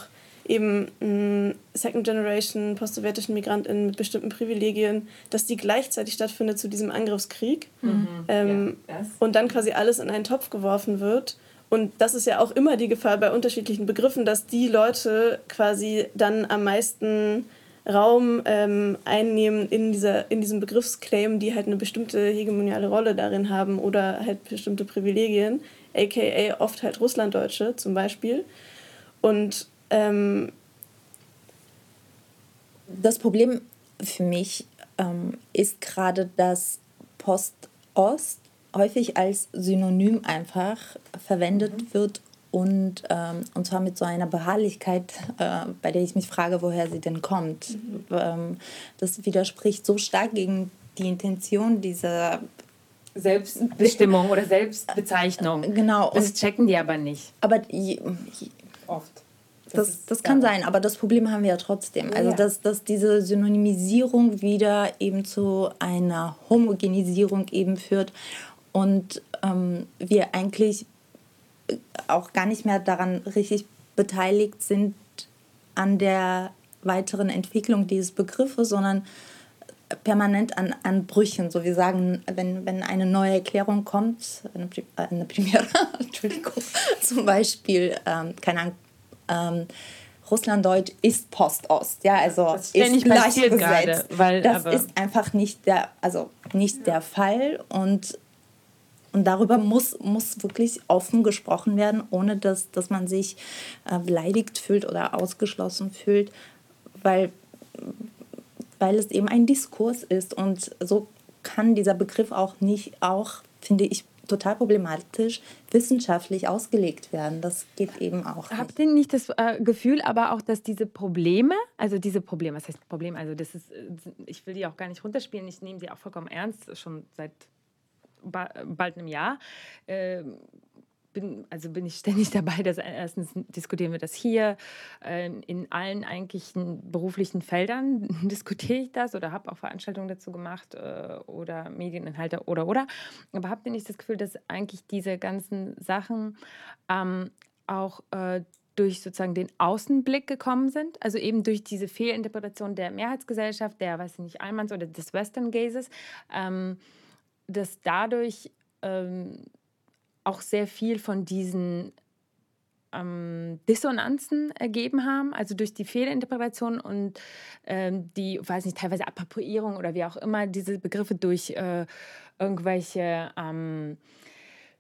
eben mm, Second Generation postsowjetischen MigrantInnen mit bestimmten Privilegien, dass die gleichzeitig stattfindet zu diesem Angriffskrieg mhm. ähm, ja, und dann quasi alles in einen Topf geworfen wird. Und das ist ja auch immer die Gefahr bei unterschiedlichen Begriffen, dass die Leute quasi dann am meisten Raum ähm, einnehmen in, dieser, in diesem Begriffsclaim, die halt eine bestimmte hegemoniale Rolle darin haben oder halt bestimmte Privilegien, aka oft halt Russlanddeutsche zum Beispiel. Und ähm, das Problem für mich ähm, ist gerade, dass Post-Ost häufig als Synonym einfach verwendet mhm. wird, und, ähm, und zwar mit so einer Beharrlichkeit, äh, bei der ich mich frage, woher sie denn kommt. Mhm. Ähm, das widerspricht so stark gegen die Intention dieser Selbstbestimmung oder Selbstbezeichnung. Genau. Das checken die aber nicht. Aber je, je, oft. Das, das, das kann sein, aber das Problem haben wir ja trotzdem. Also, ja. dass, dass diese Synonymisierung wieder eben zu einer Homogenisierung eben führt und ähm, wir eigentlich auch gar nicht mehr daran richtig beteiligt sind an der weiteren Entwicklung dieses Begriffes, sondern permanent an, an Brüchen. So wir sagen, wenn, wenn eine neue Erklärung kommt, eine, äh, eine Premiere, Entschuldigung, zum Beispiel, ähm, keine Ahnung, ähm, Russlanddeutsch ist Postost, ja, also das ist gleichgesetzt. Gerade, weil, das ist einfach nicht der, also nicht ja. der Fall und und darüber muss, muss wirklich offen gesprochen werden, ohne dass, dass man sich äh, beleidigt fühlt oder ausgeschlossen fühlt, weil, weil es eben ein Diskurs ist. Und so kann dieser Begriff auch nicht auch, finde ich, total problematisch wissenschaftlich ausgelegt werden. Das geht eben auch. Habt ihr nicht das äh, Gefühl, aber auch, dass diese Probleme, also diese Probleme, was heißt Problem? Also das ist, äh, ich will die auch gar nicht runterspielen, ich nehme sie auch vollkommen ernst, schon seit bald einem Jahr. Äh, bin, also bin ich ständig dabei, dass erstens diskutieren wir das hier. Ähm, in allen eigentlichen beruflichen Feldern diskutiere ich das oder habe auch Veranstaltungen dazu gemacht äh, oder Medieninhalte oder oder. Aber habt ihr nicht das Gefühl, dass eigentlich diese ganzen Sachen ähm, auch äh, durch sozusagen den Außenblick gekommen sind, also eben durch diese Fehlinterpretation der Mehrheitsgesellschaft, der, weiß ich nicht, Allmanns oder des Western Gazes, ähm, dass dadurch ähm, auch sehr viel von diesen ähm, Dissonanzen ergeben haben, also durch die Fehlinterpretation und ähm, die, weiß nicht, teilweise Appropriierung oder wie auch immer, diese Begriffe durch äh, irgendwelche ähm,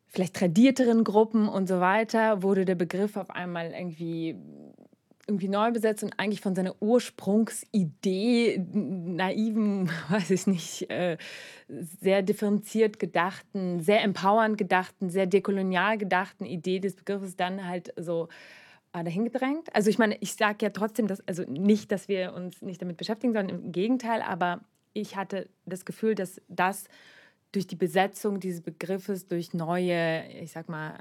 vielleicht tradierteren Gruppen und so weiter, wurde der Begriff auf einmal irgendwie irgendwie neu besetzt und eigentlich von seiner Ursprungsidee, naiven, weiß ich nicht, äh, sehr differenziert gedachten, sehr empowernd gedachten, sehr dekolonial gedachten Idee des Begriffes dann halt so äh, dahin gedrängt. Also ich meine, ich sage ja trotzdem, dass, also nicht, dass wir uns nicht damit beschäftigen, sondern im Gegenteil, aber ich hatte das Gefühl, dass das durch die Besetzung dieses Begriffes, durch neue, ich sag mal,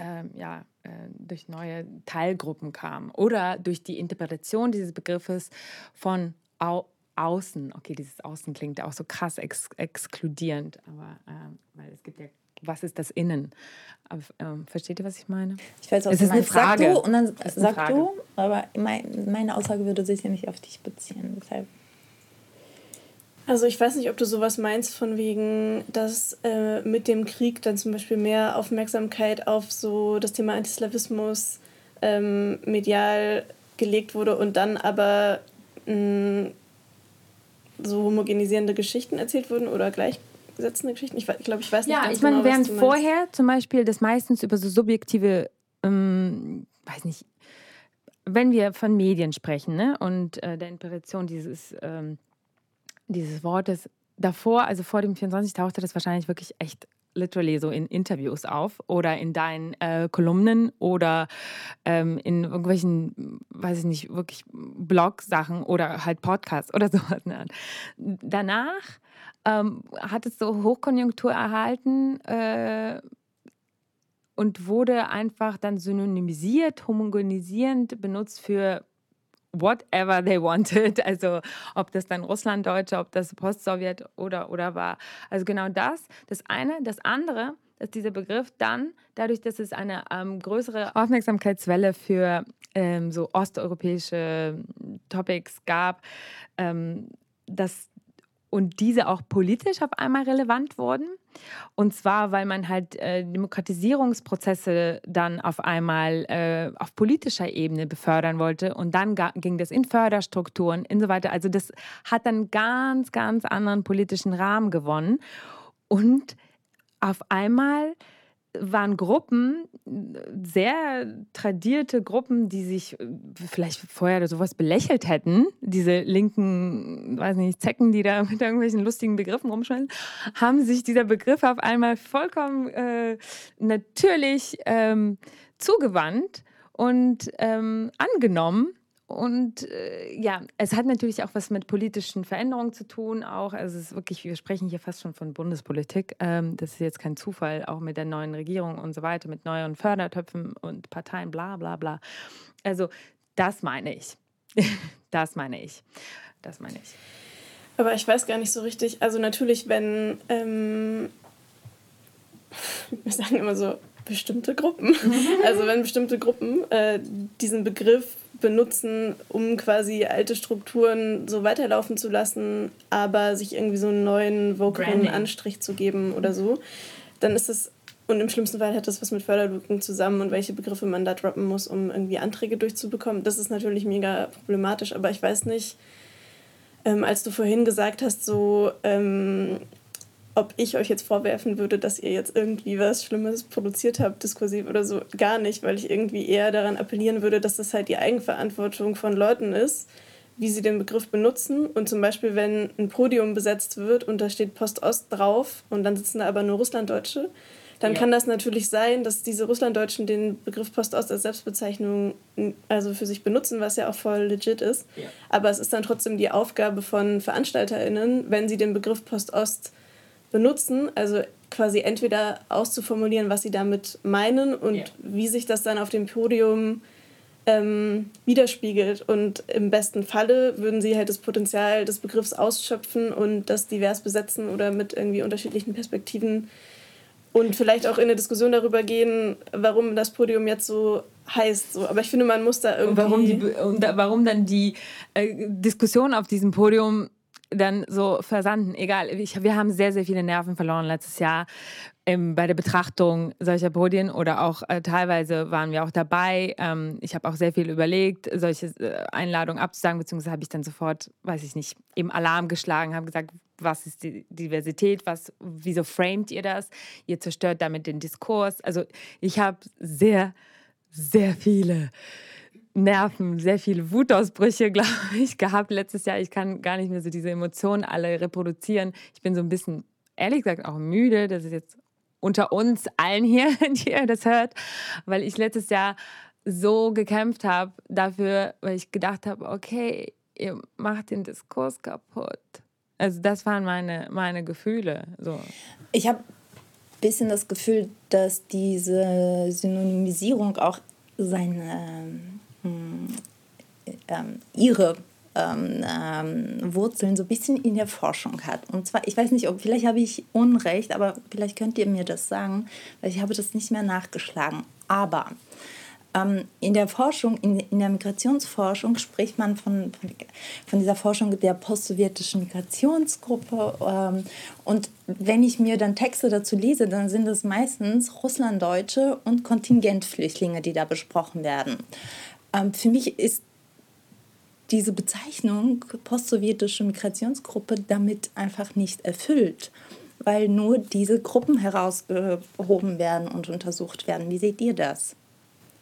ähm, ähm, ja, äh, durch neue Teilgruppen kam oder durch die Interpretation dieses Begriffes von au außen. Okay, dieses Außen klingt auch so krass ex exkludierend, aber äh, weil es gibt ja was ist das Innen? Aber, ähm, versteht ihr, was ich meine? Ich weiß, was es ist eine Frage. Sag du und dann sag du, aber meine Aussage würde sich ja nicht auf dich beziehen. Deshalb also ich weiß nicht, ob du sowas meinst von wegen, dass äh, mit dem Krieg dann zum Beispiel mehr Aufmerksamkeit auf so das Thema Antislawismus ähm, medial gelegt wurde und dann aber mh, so homogenisierende Geschichten erzählt wurden oder gleichgesetzte Geschichten. Ich, ich glaube, ich weiß nicht ja, ich meine, genau, während vorher zum Beispiel das meistens über so subjektive, ähm, weiß nicht, wenn wir von Medien sprechen ne, und äh, der Interpretation dieses ähm, dieses Wortes davor, also vor dem 24 tauchte das wahrscheinlich wirklich echt literally so in Interviews auf oder in deinen äh, Kolumnen oder ähm, in irgendwelchen, weiß ich nicht, wirklich Blog-Sachen oder halt Podcasts oder sowas. Ne? Danach ähm, hat es so Hochkonjunktur erhalten äh, und wurde einfach dann synonymisiert, homogenisierend benutzt für whatever they wanted. Also ob das dann Russlanddeutsche, ob das Postsowjet oder oder war. Also genau das, das eine. Das andere, dass dieser Begriff dann, dadurch, dass es eine ähm, größere Aufmerksamkeitswelle für ähm, so osteuropäische Topics gab, ähm, dass und diese auch politisch auf einmal relevant wurden. Und zwar, weil man halt äh, Demokratisierungsprozesse dann auf einmal äh, auf politischer Ebene befördern wollte. Und dann ging das in Förderstrukturen und so weiter. Also das hat dann ganz, ganz anderen politischen Rahmen gewonnen. Und auf einmal waren Gruppen, sehr tradierte Gruppen, die sich äh, vielleicht vorher oder sowas belächelt hätten, diese linken, weiß nicht, Zecken, die da mit irgendwelchen lustigen Begriffen rumschwellen, haben sich dieser Begriff auf einmal vollkommen äh, natürlich ähm, zugewandt und ähm, angenommen und äh, ja, es hat natürlich auch was mit politischen Veränderungen zu tun. Auch, also es ist wirklich, wir sprechen hier fast schon von Bundespolitik. Ähm, das ist jetzt kein Zufall, auch mit der neuen Regierung und so weiter, mit neuen Fördertöpfen und Parteien, bla bla bla. Also das meine ich. das meine ich. Das meine ich. Aber ich weiß gar nicht so richtig. Also natürlich, wenn ähm, wir sagen immer so bestimmte Gruppen, also wenn bestimmte Gruppen äh, diesen Begriff benutzen, um quasi alte Strukturen so weiterlaufen zu lassen, aber sich irgendwie so einen neuen vocalen Anstrich zu geben oder so, dann ist es, und im schlimmsten Fall hat das was mit Förderlücken zusammen und welche Begriffe man da droppen muss, um irgendwie Anträge durchzubekommen. Das ist natürlich mega problematisch, aber ich weiß nicht, ähm, als du vorhin gesagt hast, so, ähm, ob ich euch jetzt vorwerfen würde, dass ihr jetzt irgendwie was Schlimmes produziert habt, diskursiv oder so, gar nicht, weil ich irgendwie eher daran appellieren würde, dass das halt die Eigenverantwortung von Leuten ist, wie sie den Begriff benutzen. Und zum Beispiel, wenn ein Podium besetzt wird und da steht Post-Ost drauf und dann sitzen da aber nur Russlanddeutsche, dann ja. kann das natürlich sein, dass diese Russlanddeutschen den Begriff Post-Ost als Selbstbezeichnung also für sich benutzen, was ja auch voll legit ist. Ja. Aber es ist dann trotzdem die Aufgabe von VeranstalterInnen, wenn sie den Begriff Post-Ost benutzen, also quasi entweder auszuformulieren, was sie damit meinen und ja. wie sich das dann auf dem Podium ähm, widerspiegelt. Und im besten Falle würden sie halt das Potenzial des Begriffs ausschöpfen und das divers besetzen oder mit irgendwie unterschiedlichen Perspektiven und vielleicht auch in eine Diskussion darüber gehen, warum das Podium jetzt so heißt. So. Aber ich finde, man muss da irgendwie. Und warum, die, und warum dann die äh, Diskussion auf diesem Podium dann so versanden. Egal, ich, wir haben sehr, sehr viele Nerven verloren letztes Jahr ähm, bei der Betrachtung solcher Podien oder auch äh, teilweise waren wir auch dabei. Ähm, ich habe auch sehr viel überlegt, solche äh, Einladungen abzusagen, beziehungsweise habe ich dann sofort, weiß ich nicht, eben Alarm geschlagen, habe gesagt, was ist die Diversität, was, wieso framet ihr das? Ihr zerstört damit den Diskurs. Also ich habe sehr, sehr viele Nerven, sehr viele Wutausbrüche, glaube ich, gehabt letztes Jahr. Ich kann gar nicht mehr so diese Emotionen alle reproduzieren. Ich bin so ein bisschen, ehrlich gesagt, auch müde. Das ist jetzt unter uns allen hier, die ihr das hört, weil ich letztes Jahr so gekämpft habe dafür, weil ich gedacht habe, okay, ihr macht den Diskurs kaputt. Also das waren meine, meine Gefühle. So. Ich habe ein bisschen das Gefühl, dass diese Synonymisierung auch seine ihre ähm, ähm, Wurzeln so ein bisschen in der Forschung hat. Und zwar, ich weiß nicht, ob vielleicht habe ich Unrecht, aber vielleicht könnt ihr mir das sagen, weil ich habe das nicht mehr nachgeschlagen. Aber ähm, in der Forschung, in, in der Migrationsforschung spricht man von, von, von dieser Forschung der postsowjetischen Migrationsgruppe. Ähm, und wenn ich mir dann Texte dazu lese, dann sind es meistens Russlanddeutsche und Kontingentflüchtlinge, die da besprochen werden. Ähm, für mich ist diese Bezeichnung postsowjetische Migrationsgruppe damit einfach nicht erfüllt, weil nur diese Gruppen herausgehoben werden und untersucht werden. Wie seht ihr das?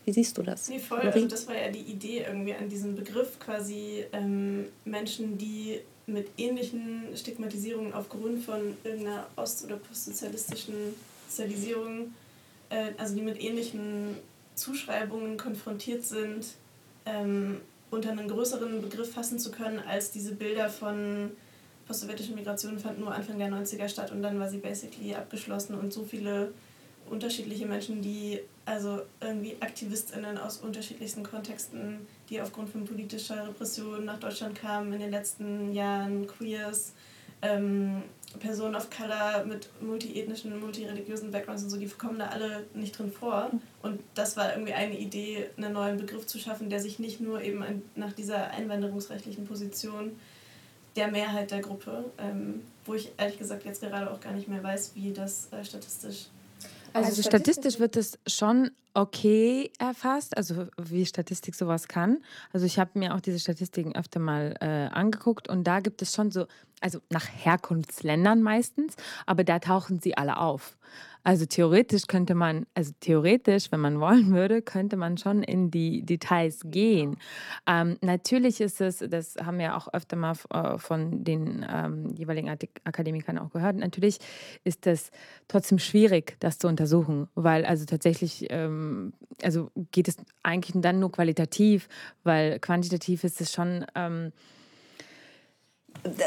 Wie siehst du das? Nee, voll. Also das war ja die Idee irgendwie an diesem Begriff, quasi ähm, Menschen, die mit ähnlichen Stigmatisierungen aufgrund von irgendeiner ost- oder postsozialistischen Sozialisierung, äh, also die mit ähnlichen Zuschreibungen konfrontiert sind, ähm, unter einen größeren Begriff fassen zu können, als diese Bilder von postsowjetische Migration fand nur Anfang der 90er statt und dann war sie basically abgeschlossen und so viele unterschiedliche Menschen, die also irgendwie AktivistInnen aus unterschiedlichsten Kontexten, die aufgrund von politischer Repression nach Deutschland kamen in den letzten Jahren, Queers, ähm, Personen of Color mit multiethnischen, multireligiösen Backgrounds und so, die kommen da alle nicht drin vor. Und das war irgendwie eine Idee, einen neuen Begriff zu schaffen, der sich nicht nur eben nach dieser einwanderungsrechtlichen Position der Mehrheit der Gruppe, ähm, wo ich ehrlich gesagt jetzt gerade auch gar nicht mehr weiß, wie das äh, statistisch also, also statistisch wird es schon okay erfasst, also wie Statistik sowas kann. Also ich habe mir auch diese Statistiken öfter mal äh, angeguckt und da gibt es schon so, also nach Herkunftsländern meistens, aber da tauchen sie alle auf. Also theoretisch könnte man, also theoretisch, wenn man wollen würde, könnte man schon in die Details gehen. Ähm, natürlich ist es, das haben wir auch öfter mal äh, von den ähm, jeweiligen Akademikern auch gehört, natürlich ist es trotzdem schwierig, das zu untersuchen, weil also tatsächlich, ähm, also geht es eigentlich dann nur qualitativ, weil quantitativ ist es schon ähm,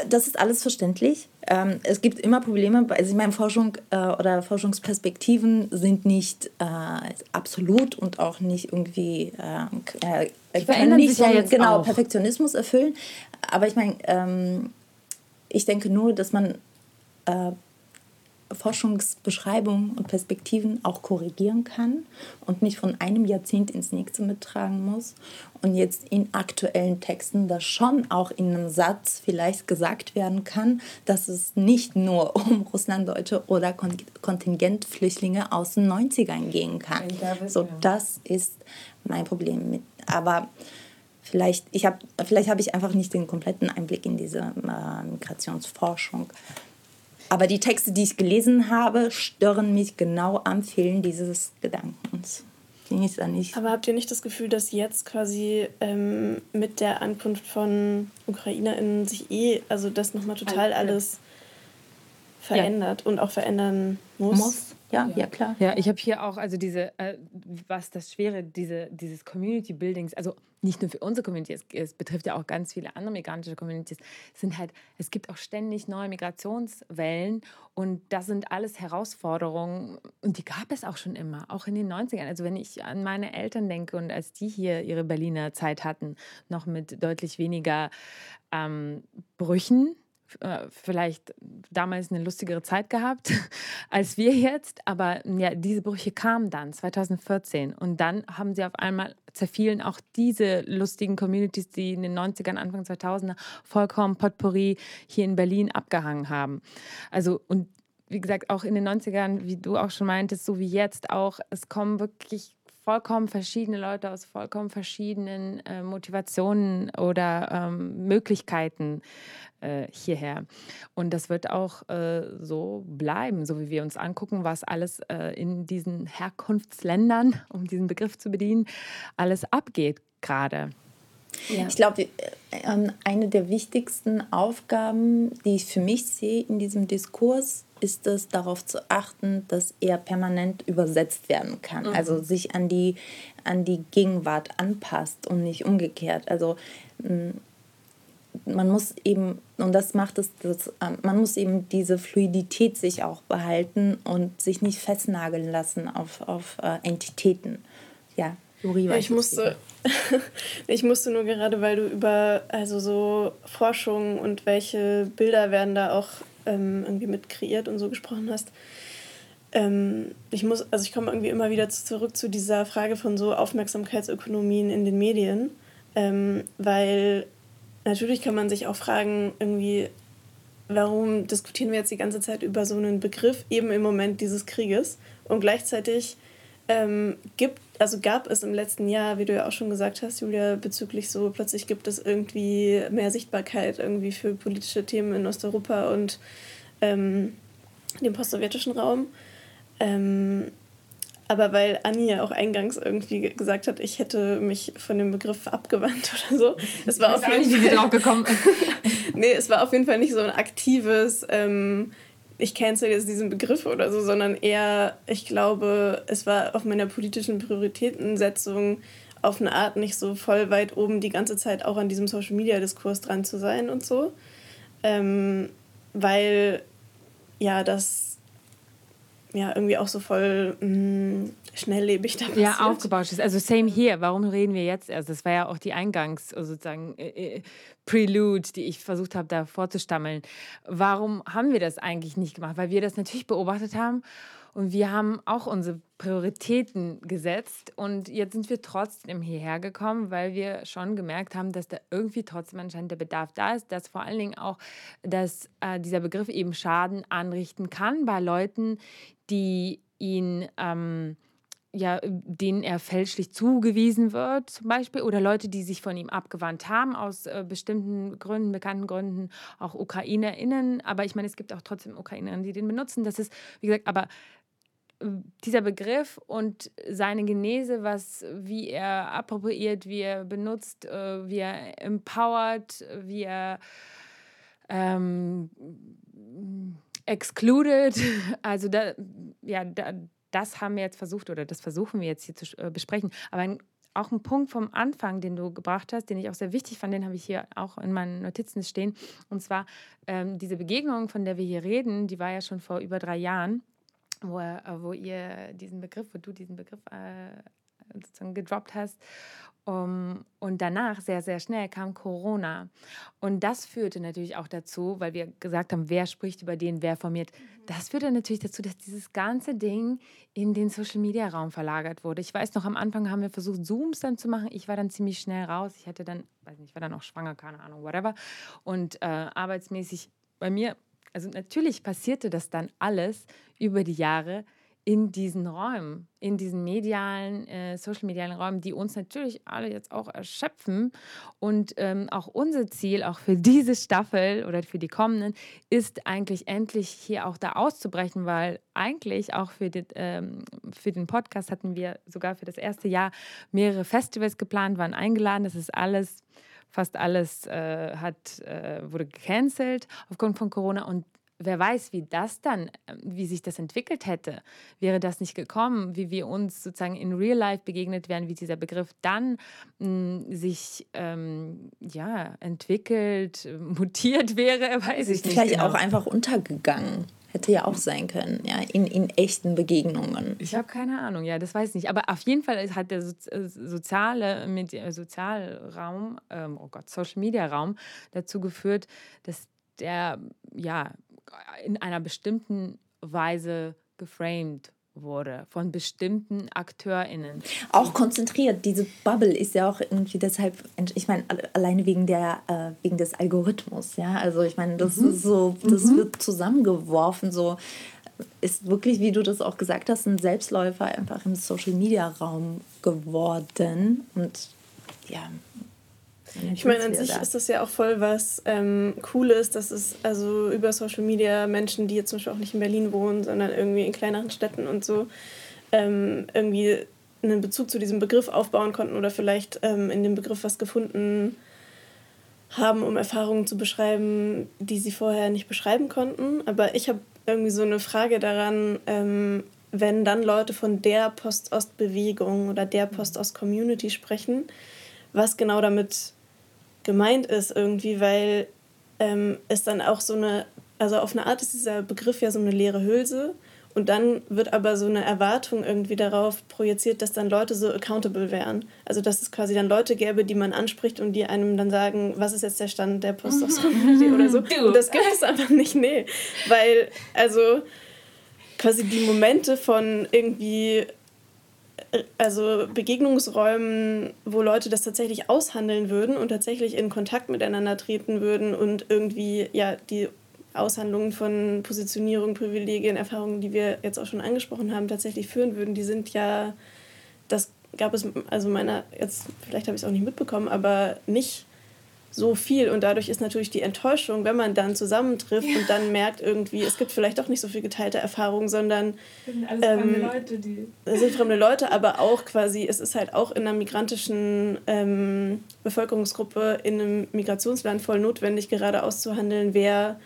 das ist alles verständlich. Ähm, es gibt immer Probleme. Also ich meine, Forschung äh, oder Forschungsperspektiven sind nicht äh, absolut und auch nicht irgendwie äh, äh können nicht ja jetzt genau auch. Perfektionismus erfüllen. Aber ich meine, ähm, ich denke nur, dass man äh, Forschungsbeschreibungen und Perspektiven auch korrigieren kann und nicht von einem Jahrzehnt ins nächste mittragen muss. Und jetzt in aktuellen Texten das schon auch in einem Satz vielleicht gesagt werden kann, dass es nicht nur um Russlanddeutsche oder Kontingentflüchtlinge aus den 90ern gehen kann. So, das ist mein Problem mit. Aber vielleicht, ich hab, vielleicht habe ich einfach nicht den kompletten Einblick in diese äh, Migrationsforschung. Aber die Texte, die ich gelesen habe, stören mich genau am Fehlen dieses Gedankens. Aber habt ihr nicht das Gefühl, dass jetzt quasi ähm, mit der Ankunft von UkrainerInnen sich eh, also das nochmal total alles verändert ja. und auch verändern muss? Muss, ja, ja, klar. Ja, ich habe hier auch, also diese, äh, was das Schwere, diese, dieses Community Buildings, also nicht nur für unsere Community, es, es, betrifft ja auch ganz viele andere migrantische Communities, sind halt, es gibt auch ständig neue Migrationswellen und das sind alles Herausforderungen und die gab es auch schon immer, auch in den 90ern. Also wenn ich an meine Eltern denke und als die hier ihre Berliner Zeit hatten, noch mit deutlich weniger ähm, Brüchen, äh, vielleicht damals eine lustigere Zeit gehabt als wir jetzt, aber ja, diese Brüche kamen dann 2014 und dann haben sie auf einmal zerfielen auch diese lustigen Communities, die in den 90ern, Anfang 2000er vollkommen Potpourri hier in Berlin abgehangen haben. Also und wie gesagt, auch in den 90ern, wie du auch schon meintest, so wie jetzt auch, es kommen wirklich vollkommen verschiedene Leute aus vollkommen verschiedenen äh, Motivationen oder ähm, Möglichkeiten äh, hierher. Und das wird auch äh, so bleiben, so wie wir uns angucken, was alles äh, in diesen Herkunftsländern, um diesen Begriff zu bedienen, alles abgeht gerade. Ja. Ich glaube, äh, ähm, eine der wichtigsten Aufgaben, die ich für mich sehe in diesem Diskurs, ist es, darauf zu achten, dass er permanent übersetzt werden kann. Mhm. Also sich an die, an die Gegenwart anpasst und nicht umgekehrt. Also man muss eben, und das macht es, das, ähm, man muss eben diese Fluidität sich auch behalten und sich nicht festnageln lassen auf, auf äh, Entitäten. Ja, Juri, ja, ich musste, ich musste nur gerade, weil du über also so Forschung und welche Bilder werden da auch ähm, irgendwie mit kreiert und so gesprochen hast. Ähm, ich muss, also ich komme irgendwie immer wieder zurück zu dieser Frage von so Aufmerksamkeitsökonomien in den Medien, ähm, weil natürlich kann man sich auch fragen, irgendwie, warum diskutieren wir jetzt die ganze Zeit über so einen Begriff eben im Moment dieses Krieges und gleichzeitig ähm, gibt, also gab es im letzten Jahr, wie du ja auch schon gesagt hast, Julia, bezüglich so, plötzlich gibt es irgendwie mehr Sichtbarkeit irgendwie für politische Themen in Osteuropa und ähm, dem postsowjetischen Raum. Ähm, aber weil Anni ja auch eingangs irgendwie gesagt hat, ich hätte mich von dem Begriff abgewandt oder so. Es war auf jeden Fall, drauf gekommen. nee, es war auf jeden Fall nicht so ein aktives, ähm, ich cancel jetzt diesen Begriff oder so, sondern eher, ich glaube, es war auf meiner politischen Prioritätensetzung auf eine Art nicht so voll weit oben die ganze Zeit auch an diesem Social Media Diskurs dran zu sein und so. Ähm, weil ja, das ja irgendwie auch so voll mh, mm, schnelllebig da passiert. Ja, aufgebaut ist. Also same hier. Warum reden wir jetzt erst? Das war ja auch die Eingangs also sozusagen äh, äh, Prelude, die ich versucht habe da vorzustammeln. Warum haben wir das eigentlich nicht gemacht? Weil wir das natürlich beobachtet haben und wir haben auch unsere Prioritäten gesetzt. Und jetzt sind wir trotzdem hierher gekommen, weil wir schon gemerkt haben, dass da irgendwie trotzdem anscheinend der Bedarf da ist, dass vor allen Dingen auch, dass äh, dieser Begriff eben Schaden anrichten kann bei Leuten, die ihn. Ähm, ja, denen er fälschlich zugewiesen wird, zum Beispiel, oder Leute, die sich von ihm abgewandt haben, aus äh, bestimmten Gründen, bekannten Gründen, auch UkrainerInnen. Aber ich meine, es gibt auch trotzdem UkrainerInnen, die den benutzen. Das ist, wie gesagt, aber dieser Begriff und seine Genese, was, wie er appropriiert, wie er benutzt, äh, wie er empowert, wie er ähm, excluded, also da, ja, da, das haben wir jetzt versucht oder das versuchen wir jetzt hier zu äh, besprechen. Aber ein, auch ein Punkt vom Anfang, den du gebracht hast, den ich auch sehr wichtig fand, den habe ich hier auch in meinen Notizen stehen. Und zwar ähm, diese Begegnung, von der wir hier reden, die war ja schon vor über drei Jahren wo, äh, wo ihr diesen Begriff, wo du diesen Begriff äh, sozusagen gedroppt hast. Um, und danach, sehr, sehr schnell, kam Corona. Und das führte natürlich auch dazu, weil wir gesagt haben, wer spricht über den, wer formiert. Mhm. Das führte natürlich dazu, dass dieses ganze Ding in den Social-Media-Raum verlagert wurde. Ich weiß noch, am Anfang haben wir versucht, Zooms dann zu machen. Ich war dann ziemlich schnell raus. Ich hatte dann, weiß nicht, ich war dann auch schwanger, keine Ahnung, whatever. Und äh, arbeitsmäßig bei mir also natürlich passierte das dann alles über die Jahre in diesen Räumen, in diesen medialen, äh, social-medialen Räumen, die uns natürlich alle jetzt auch erschöpfen. Und ähm, auch unser Ziel, auch für diese Staffel oder für die kommenden, ist eigentlich endlich hier auch da auszubrechen, weil eigentlich auch für, die, ähm, für den Podcast hatten wir sogar für das erste Jahr mehrere Festivals geplant, waren eingeladen. Das ist alles fast alles äh, hat, äh, wurde gecancelt aufgrund von Corona und wer weiß, wie das dann, ähm, wie sich das entwickelt hätte, wäre das nicht gekommen, wie wir uns sozusagen in Real Life begegnet wären, wie dieser Begriff dann mh, hm, sich ähm, ja, entwickelt, mutiert wäre, weiß ich nicht. Vielleicht genau. auch einfach untergegangen. Hätte ja auch sein können, ja, in, in echten Begegnungen. Ich habe keine Ahnung, ja, das weiß ich nicht. Aber auf jeden Fall hat der äh, soziale mit äh, Sozialraum, ähm, oh Gott, Social Media Raum dazu geführt, dass der ja in einer bestimmten Weise geframed wurde von bestimmten AkteurInnen. Auch konzentriert. Diese Bubble ist ja auch irgendwie deshalb, ich meine, alleine wegen der, äh, wegen des Algorithmus, ja. Also ich meine, das mhm. ist so, das mhm. wird zusammengeworfen, so ist wirklich, wie du das auch gesagt hast, ein Selbstläufer einfach im Social Media Raum geworden. Und ja, ich meine, an sich da. ist das ja auch voll was ähm, Cooles, dass es also über Social Media Menschen, die jetzt zum Beispiel auch nicht in Berlin wohnen, sondern irgendwie in kleineren Städten und so, ähm, irgendwie einen Bezug zu diesem Begriff aufbauen konnten oder vielleicht ähm, in dem Begriff was gefunden haben, um Erfahrungen zu beschreiben, die sie vorher nicht beschreiben konnten. Aber ich habe irgendwie so eine Frage daran, ähm, wenn dann Leute von der Post-Ost-Bewegung oder der Post-Ost-Community sprechen, was genau damit gemeint ist irgendwie, weil ähm, es dann auch so eine, also auf eine Art ist dieser Begriff ja so eine leere Hülse und dann wird aber so eine Erwartung irgendwie darauf projiziert, dass dann Leute so accountable wären. Also dass es quasi dann Leute gäbe, die man anspricht und die einem dann sagen, was ist jetzt der Stand der Post-Community oder so. Und das gibt es einfach nicht, nee. Weil, also quasi die Momente von irgendwie also Begegnungsräumen, wo Leute das tatsächlich aushandeln würden und tatsächlich in Kontakt miteinander treten würden und irgendwie ja die Aushandlungen von Positionierung, Privilegien, Erfahrungen, die wir jetzt auch schon angesprochen haben, tatsächlich führen würden, die sind ja, das gab es, also meiner, jetzt, vielleicht habe ich es auch nicht mitbekommen, aber nicht so viel und dadurch ist natürlich die Enttäuschung, wenn man dann zusammentrifft ja. und dann merkt irgendwie, es gibt vielleicht doch nicht so viel geteilte Erfahrung, sondern das sind alles ähm, fremde Leute, die sind fremde Leute, aber auch quasi, es ist halt auch in einer migrantischen ähm, Bevölkerungsgruppe in einem Migrationsland voll notwendig, gerade auszuhandeln, wer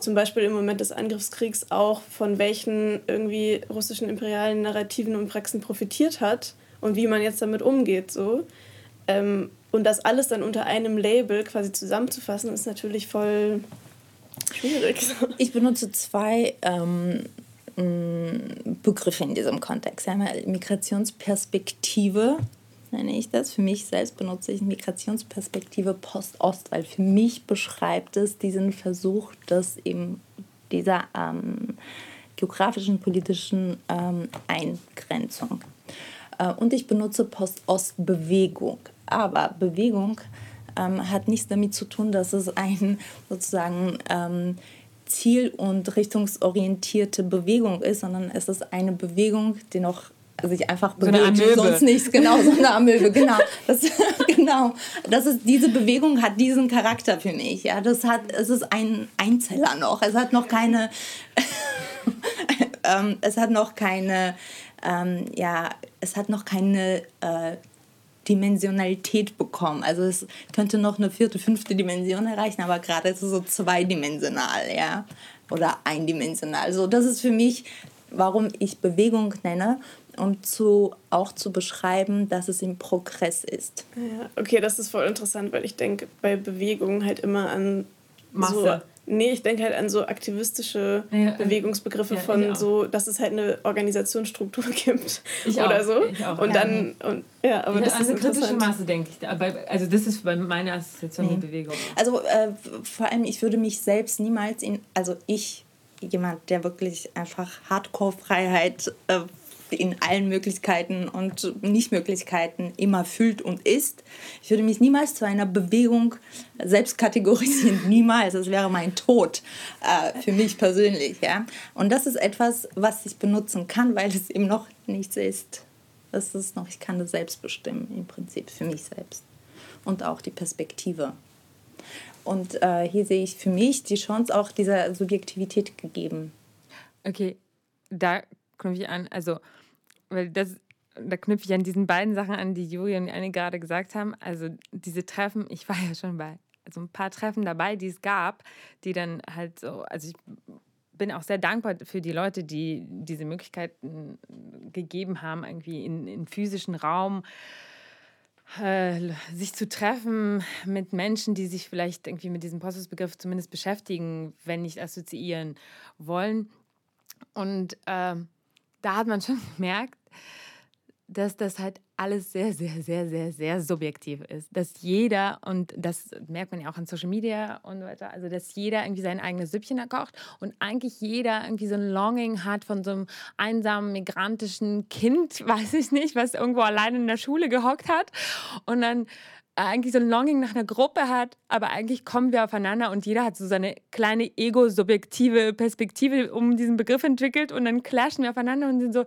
zum Beispiel im Moment des Angriffskriegs auch von welchen irgendwie russischen imperialen Narrativen und Praxen profitiert hat und wie man jetzt damit umgeht, so. Ähm, und das alles dann unter einem Label quasi zusammenzufassen, ist natürlich voll schwierig. Ich benutze zwei ähm, Begriffe in diesem Kontext. Einmal Migrationsperspektive, nenne ich das. Für mich selbst benutze ich Migrationsperspektive Post-Ost, weil für mich beschreibt es diesen Versuch, dass eben dieser ähm, geografischen, politischen ähm, Eingrenzung. Äh, und ich benutze Post-Ost-Bewegung. Aber Bewegung ähm, hat nichts damit zu tun, dass es ein sozusagen ähm, ziel- und richtungsorientierte Bewegung ist, sondern es ist eine Bewegung, die noch sich einfach so bewegt, sonst nichts. Genau, so eine Amöbe, genau. Das, genau. Das ist, diese Bewegung hat diesen Charakter für mich. Ja, das hat, es ist ein Einzeller noch. Es hat noch keine, ähm, es hat noch keine, ähm, ja, es hat noch keine äh, Dimensionalität bekommen. Also es könnte noch eine vierte, fünfte Dimension erreichen, aber gerade ist es so zweidimensional, ja. Oder eindimensional. Also das ist für mich, warum ich Bewegung nenne, um zu, auch zu beschreiben, dass es im Progress ist. Ja, okay, das ist voll interessant, weil ich denke bei Bewegung halt immer an Masse. So Nee, ich denke halt an so aktivistische ja, Bewegungsbegriffe ja, von so, dass es halt eine Organisationsstruktur gibt ich oder auch, so. Ich auch. Und dann, und, ja, aber ja, das also ist kritische Masse, denke ich. Also das ist bei meiner Assoziation nee. mit Bewegung. Also äh, vor allem, ich würde mich selbst niemals in, also ich, jemand, der wirklich einfach Hardcore-Freiheit äh, in allen Möglichkeiten und Nichtmöglichkeiten immer fühlt und ist. Ich würde mich niemals zu einer Bewegung selbst kategorisieren, niemals. Das wäre mein Tod äh, für mich persönlich. Ja? Und das ist etwas, was ich benutzen kann, weil es eben noch nichts ist. Das ist noch, ich kann das selbst bestimmen, im Prinzip für mich selbst. Und auch die Perspektive. Und äh, hier sehe ich für mich die Chance auch dieser Subjektivität gegeben. Okay, da knüpfe ich an. Also, weil das, da knüpfe ich an diesen beiden Sachen an, die Juri und Anne gerade gesagt haben. Also, diese Treffen, ich war ja schon bei also ein paar Treffen dabei, die es gab, die dann halt so, also ich bin auch sehr dankbar für die Leute, die diese Möglichkeiten gegeben haben, irgendwie in, in physischen Raum äh, sich zu treffen mit Menschen, die sich vielleicht irgendwie mit diesem Postus-Begriff zumindest beschäftigen, wenn nicht assoziieren wollen. Und äh, da hat man schon gemerkt, dass das halt alles sehr, sehr, sehr, sehr, sehr subjektiv ist. Dass jeder, und das merkt man ja auch an Social Media und so weiter, also dass jeder irgendwie sein eigenes Süppchen kocht und eigentlich jeder irgendwie so ein Longing hat von so einem einsamen migrantischen Kind, weiß ich nicht, was irgendwo allein in der Schule gehockt hat und dann eigentlich so ein Longing nach einer Gruppe hat, aber eigentlich kommen wir aufeinander und jeder hat so seine kleine ego-subjektive Perspektive um diesen Begriff entwickelt und dann clashen wir aufeinander und sind so,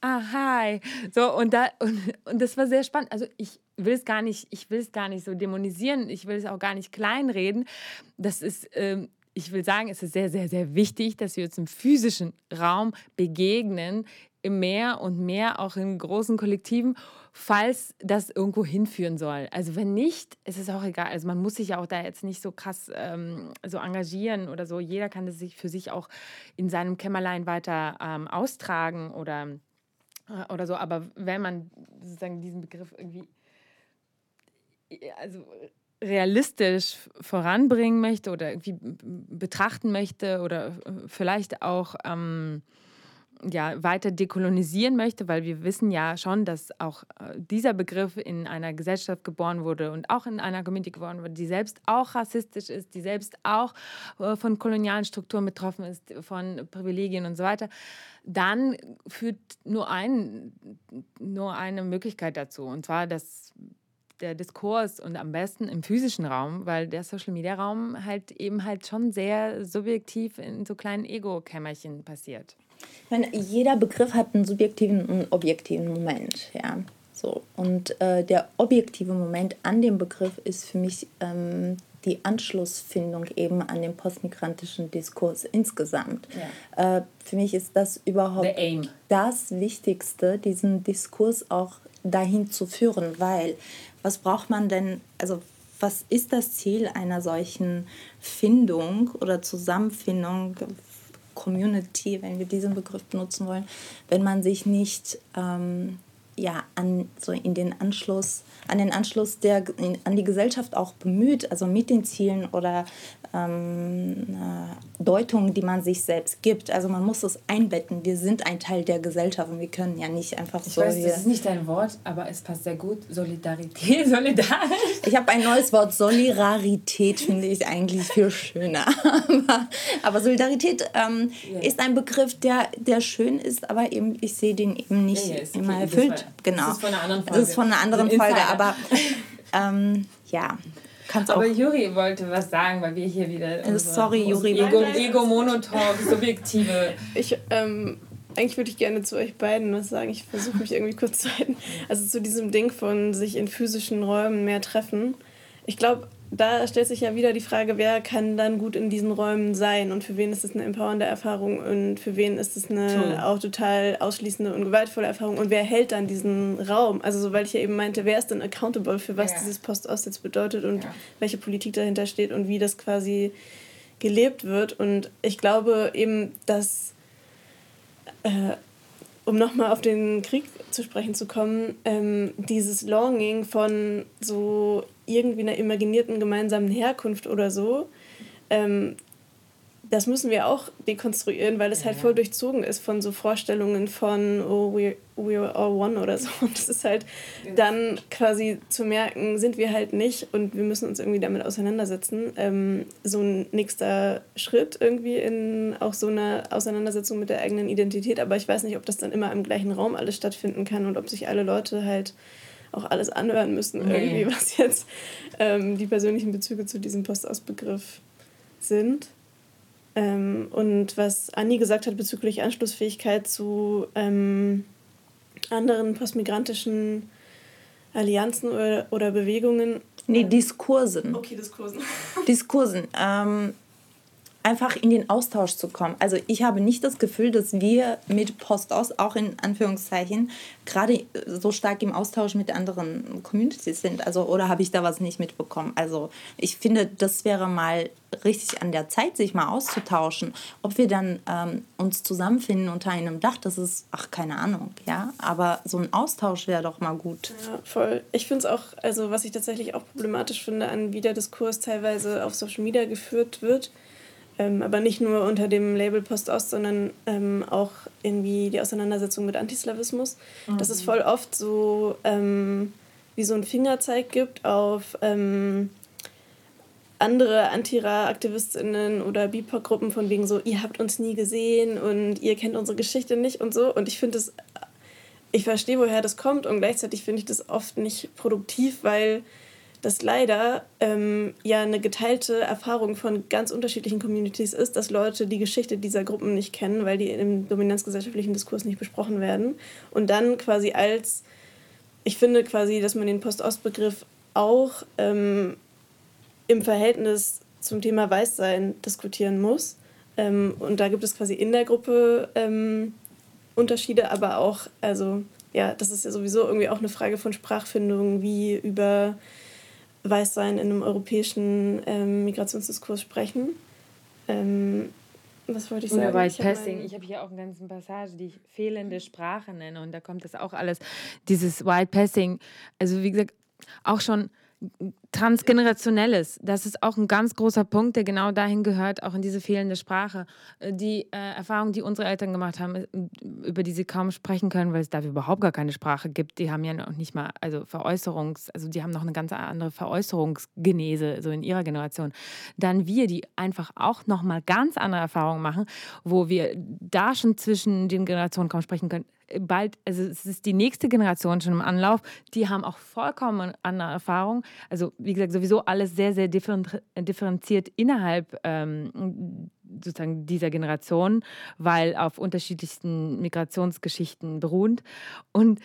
ah, hi. So, und, da, und, und das war sehr spannend. Also ich will es gar nicht, ich will es gar nicht so dämonisieren, ich will es auch gar nicht kleinreden. Das ist, ähm, ich will sagen, es ist sehr, sehr, sehr wichtig, dass wir uns im physischen Raum begegnen, mehr und mehr auch in großen Kollektiven, falls das irgendwo hinführen soll. Also wenn nicht, ist es auch egal. Also man muss sich auch da jetzt nicht so krass ähm, so engagieren oder so. Jeder kann das sich für sich auch in seinem Kämmerlein weiter ähm, austragen oder äh, oder so. Aber wenn man sozusagen diesen Begriff irgendwie also realistisch voranbringen möchte oder irgendwie betrachten möchte oder äh, vielleicht auch ähm, ja, weiter dekolonisieren möchte, weil wir wissen ja schon, dass auch äh, dieser Begriff in einer Gesellschaft geboren wurde und auch in einer Community geboren wurde, die selbst auch rassistisch ist, die selbst auch äh, von kolonialen Strukturen betroffen ist, von Privilegien und so weiter, dann führt nur, ein, nur eine Möglichkeit dazu, und zwar dass der Diskurs und am besten im physischen Raum, weil der Social Media Raum halt eben halt schon sehr subjektiv in so kleinen Ego-Kämmerchen passiert. Ich meine, jeder Begriff hat einen subjektiven und einen objektiven Moment. Ja. So. Und äh, der objektive Moment an dem Begriff ist für mich ähm, die Anschlussfindung eben an den postmigrantischen Diskurs insgesamt. Ja. Äh, für mich ist das überhaupt das Wichtigste, diesen Diskurs auch dahin zu führen, weil was braucht man denn, also was ist das Ziel einer solchen Findung oder Zusammenfindung Community, wenn wir diesen Begriff benutzen wollen, wenn man sich nicht ähm, ja, an, so in den Anschluss, an den Anschluss der, in, an die Gesellschaft auch bemüht, also mit den Zielen oder ähm, äh, Deutungen, die man sich selbst gibt. Also man muss es einbetten. Wir sind ein Teil der Gesellschaft und wir können ja nicht einfach ich so. Ich weiß, das ist nicht dein Wort, aber es passt sehr gut. Solidarität, solidarisch. Ich habe ein neues Wort. Solidarität finde ich eigentlich viel schöner. aber, aber Solidarität ähm, yeah. ist ein Begriff, der, der schön ist, aber eben ich sehe den eben nicht yeah, yeah, immer erfüllt. genau. Das ist von einer anderen Folge. Das ist von einer anderen Folge, aber ähm, ja. Kannst Aber Juri wollte was sagen, weil wir hier wieder. Äh, sorry, Juri. Ego, Ego Monotalk, subjektive. Ich, ähm, eigentlich würde ich gerne zu euch beiden was sagen. Ich versuche mich irgendwie kurz zu halten. Also zu diesem Ding von sich in physischen Räumen mehr treffen. Ich glaube, da stellt sich ja wieder die Frage, wer kann dann gut in diesen Räumen sein und für wen ist es eine empowernde Erfahrung und für wen ist es eine True. auch total ausschließende und gewaltvolle Erfahrung und wer hält dann diesen Raum? Also so, weil ich ja eben meinte, wer ist denn accountable für was ja. dieses Post-Ost jetzt bedeutet und ja. welche Politik dahinter steht und wie das quasi gelebt wird und ich glaube eben, dass äh, um nochmal auf den Krieg zu sprechen zu kommen, ähm, dieses Longing von so irgendwie einer imaginierten gemeinsamen Herkunft oder so, ähm, das müssen wir auch dekonstruieren, weil es halt voll durchzogen ist von so Vorstellungen von, oh, we're, we're all one oder so. Und das ist halt dann quasi zu merken, sind wir halt nicht und wir müssen uns irgendwie damit auseinandersetzen. Ähm, so ein nächster Schritt irgendwie in auch so einer Auseinandersetzung mit der eigenen Identität. Aber ich weiß nicht, ob das dann immer im gleichen Raum alles stattfinden kann und ob sich alle Leute halt auch alles anhören müssen, nee. irgendwie, was jetzt ähm, die persönlichen Bezüge zu diesem Postausbegriff sind. Ähm, und was Anni gesagt hat bezüglich Anschlussfähigkeit zu ähm, anderen postmigrantischen Allianzen oder, oder Bewegungen. Nee, Diskursen. Okay, Diskursen. Diskursen. Ähm, einfach in den Austausch zu kommen. Also ich habe nicht das Gefühl, dass wir mit Postos, auch in Anführungszeichen, gerade so stark im Austausch mit anderen Communities sind. Also oder habe ich da was nicht mitbekommen? Also ich finde, das wäre mal richtig an der Zeit, sich mal auszutauschen. Ob wir dann ähm, uns zusammenfinden unter einem Dach, das ist, ach, keine Ahnung, ja. Aber so ein Austausch wäre doch mal gut. Ja, voll. Ich finde es auch, also was ich tatsächlich auch problematisch finde, an wie der Diskurs teilweise auf Social Media geführt wird, ähm, aber nicht nur unter dem Label Post-Ost, sondern ähm, auch irgendwie die Auseinandersetzung mit Antislawismus. Mhm. Dass es voll oft so ähm, wie so ein Fingerzeig gibt auf ähm, andere Antira-AktivistInnen oder BIPOC-Gruppen von wegen so, ihr habt uns nie gesehen und ihr kennt unsere Geschichte nicht und so. Und ich finde es, ich verstehe, woher das kommt und gleichzeitig finde ich das oft nicht produktiv, weil dass leider ähm, ja eine geteilte Erfahrung von ganz unterschiedlichen Communities ist, dass Leute die Geschichte dieser Gruppen nicht kennen, weil die im dominanzgesellschaftlichen Diskurs nicht besprochen werden. Und dann quasi als, ich finde quasi, dass man den Post-Ost-Begriff auch ähm, im Verhältnis zum Thema Weißsein diskutieren muss. Ähm, und da gibt es quasi in der Gruppe ähm, Unterschiede, aber auch, also ja, das ist ja sowieso irgendwie auch eine Frage von Sprachfindung, wie über Weißsein in einem europäischen ähm, Migrationsdiskurs sprechen. Ähm, was wollte ich sagen? White ich Passing. Ich habe hier auch eine ganze Passage, die ich fehlende Sprache nenne. Und da kommt das auch alles, dieses White Passing. Also, wie gesagt, auch schon Transgenerationelles, das ist auch ein ganz großer Punkt, der genau dahin gehört, auch in diese fehlende Sprache. Äh, die äh, Erfahrung, die unsere Eltern gemacht haben, äh, über die sie kaum sprechen können, weil es dafür überhaupt gar keine Sprache gibt, die haben ja noch nicht mal, also Veräußerungs, also die haben noch eine ganz andere Veräußerungsgenese, so in ihrer Generation. Dann wir, die einfach auch nochmal ganz andere Erfahrungen machen, wo wir da schon zwischen den Generationen kaum sprechen können, bald, also es ist die nächste Generation schon im Anlauf, die haben auch vollkommen andere Erfahrungen. Also wie gesagt, sowieso alles sehr, sehr differenziert innerhalb ähm, sozusagen dieser Generation, weil auf unterschiedlichsten Migrationsgeschichten beruhend. Und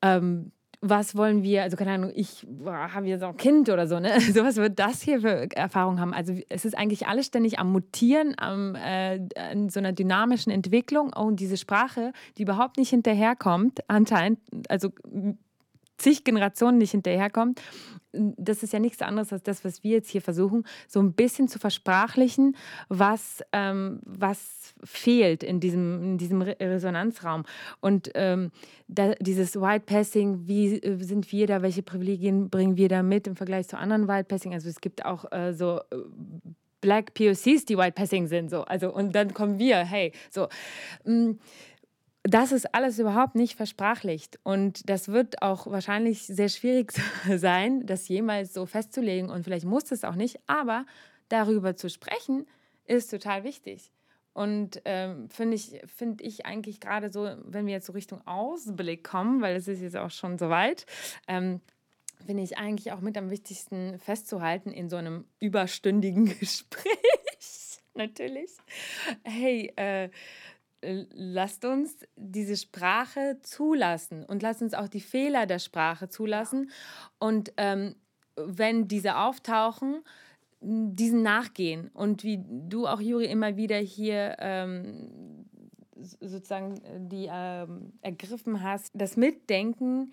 ähm, was wollen wir, also keine Ahnung, ich habe jetzt auch Kind oder so, ne? So was wird das hier für Erfahrungen haben? Also es ist eigentlich alles ständig am Mutieren, am, äh, in so einer dynamischen Entwicklung und diese Sprache, die überhaupt nicht hinterherkommt, anscheinend, also zig Generationen nicht hinterherkommt das ist ja nichts anderes als das, was wir jetzt hier versuchen, so ein bisschen zu versprachlichen, was, ähm, was fehlt in diesem, in diesem Resonanzraum. Und ähm, da, dieses White Passing, wie äh, sind wir da, welche Privilegien bringen wir da mit im Vergleich zu anderen White Passing? Also es gibt auch äh, so äh, Black POCs, die White Passing sind, so. Also, und dann kommen wir, hey, so. Das ist alles überhaupt nicht versprachlicht. Und das wird auch wahrscheinlich sehr schwierig sein, das jemals so festzulegen. Und vielleicht muss es auch nicht. Aber darüber zu sprechen, ist total wichtig. Und ähm, finde ich, find ich eigentlich gerade so, wenn wir jetzt so Richtung Ausblick kommen, weil es ist jetzt auch schon so weit, ähm, finde ich eigentlich auch mit am wichtigsten festzuhalten in so einem überstündigen Gespräch. Natürlich. Hey, äh, lasst uns diese Sprache zulassen und lasst uns auch die Fehler der Sprache zulassen. Und ähm, wenn diese auftauchen, diesen nachgehen. Und wie du auch, Juri, immer wieder hier ähm, sozusagen die ähm, ergriffen hast, das Mitdenken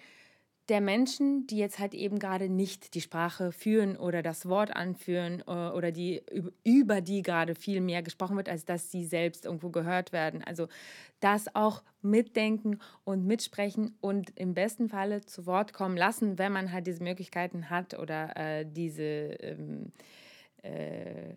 der Menschen, die jetzt halt eben gerade nicht die Sprache führen oder das Wort anführen äh, oder die über die gerade viel mehr gesprochen wird, als dass sie selbst irgendwo gehört werden. Also das auch mitdenken und mitsprechen und im besten Falle zu Wort kommen lassen, wenn man halt diese Möglichkeiten hat oder äh, diese ähm, äh,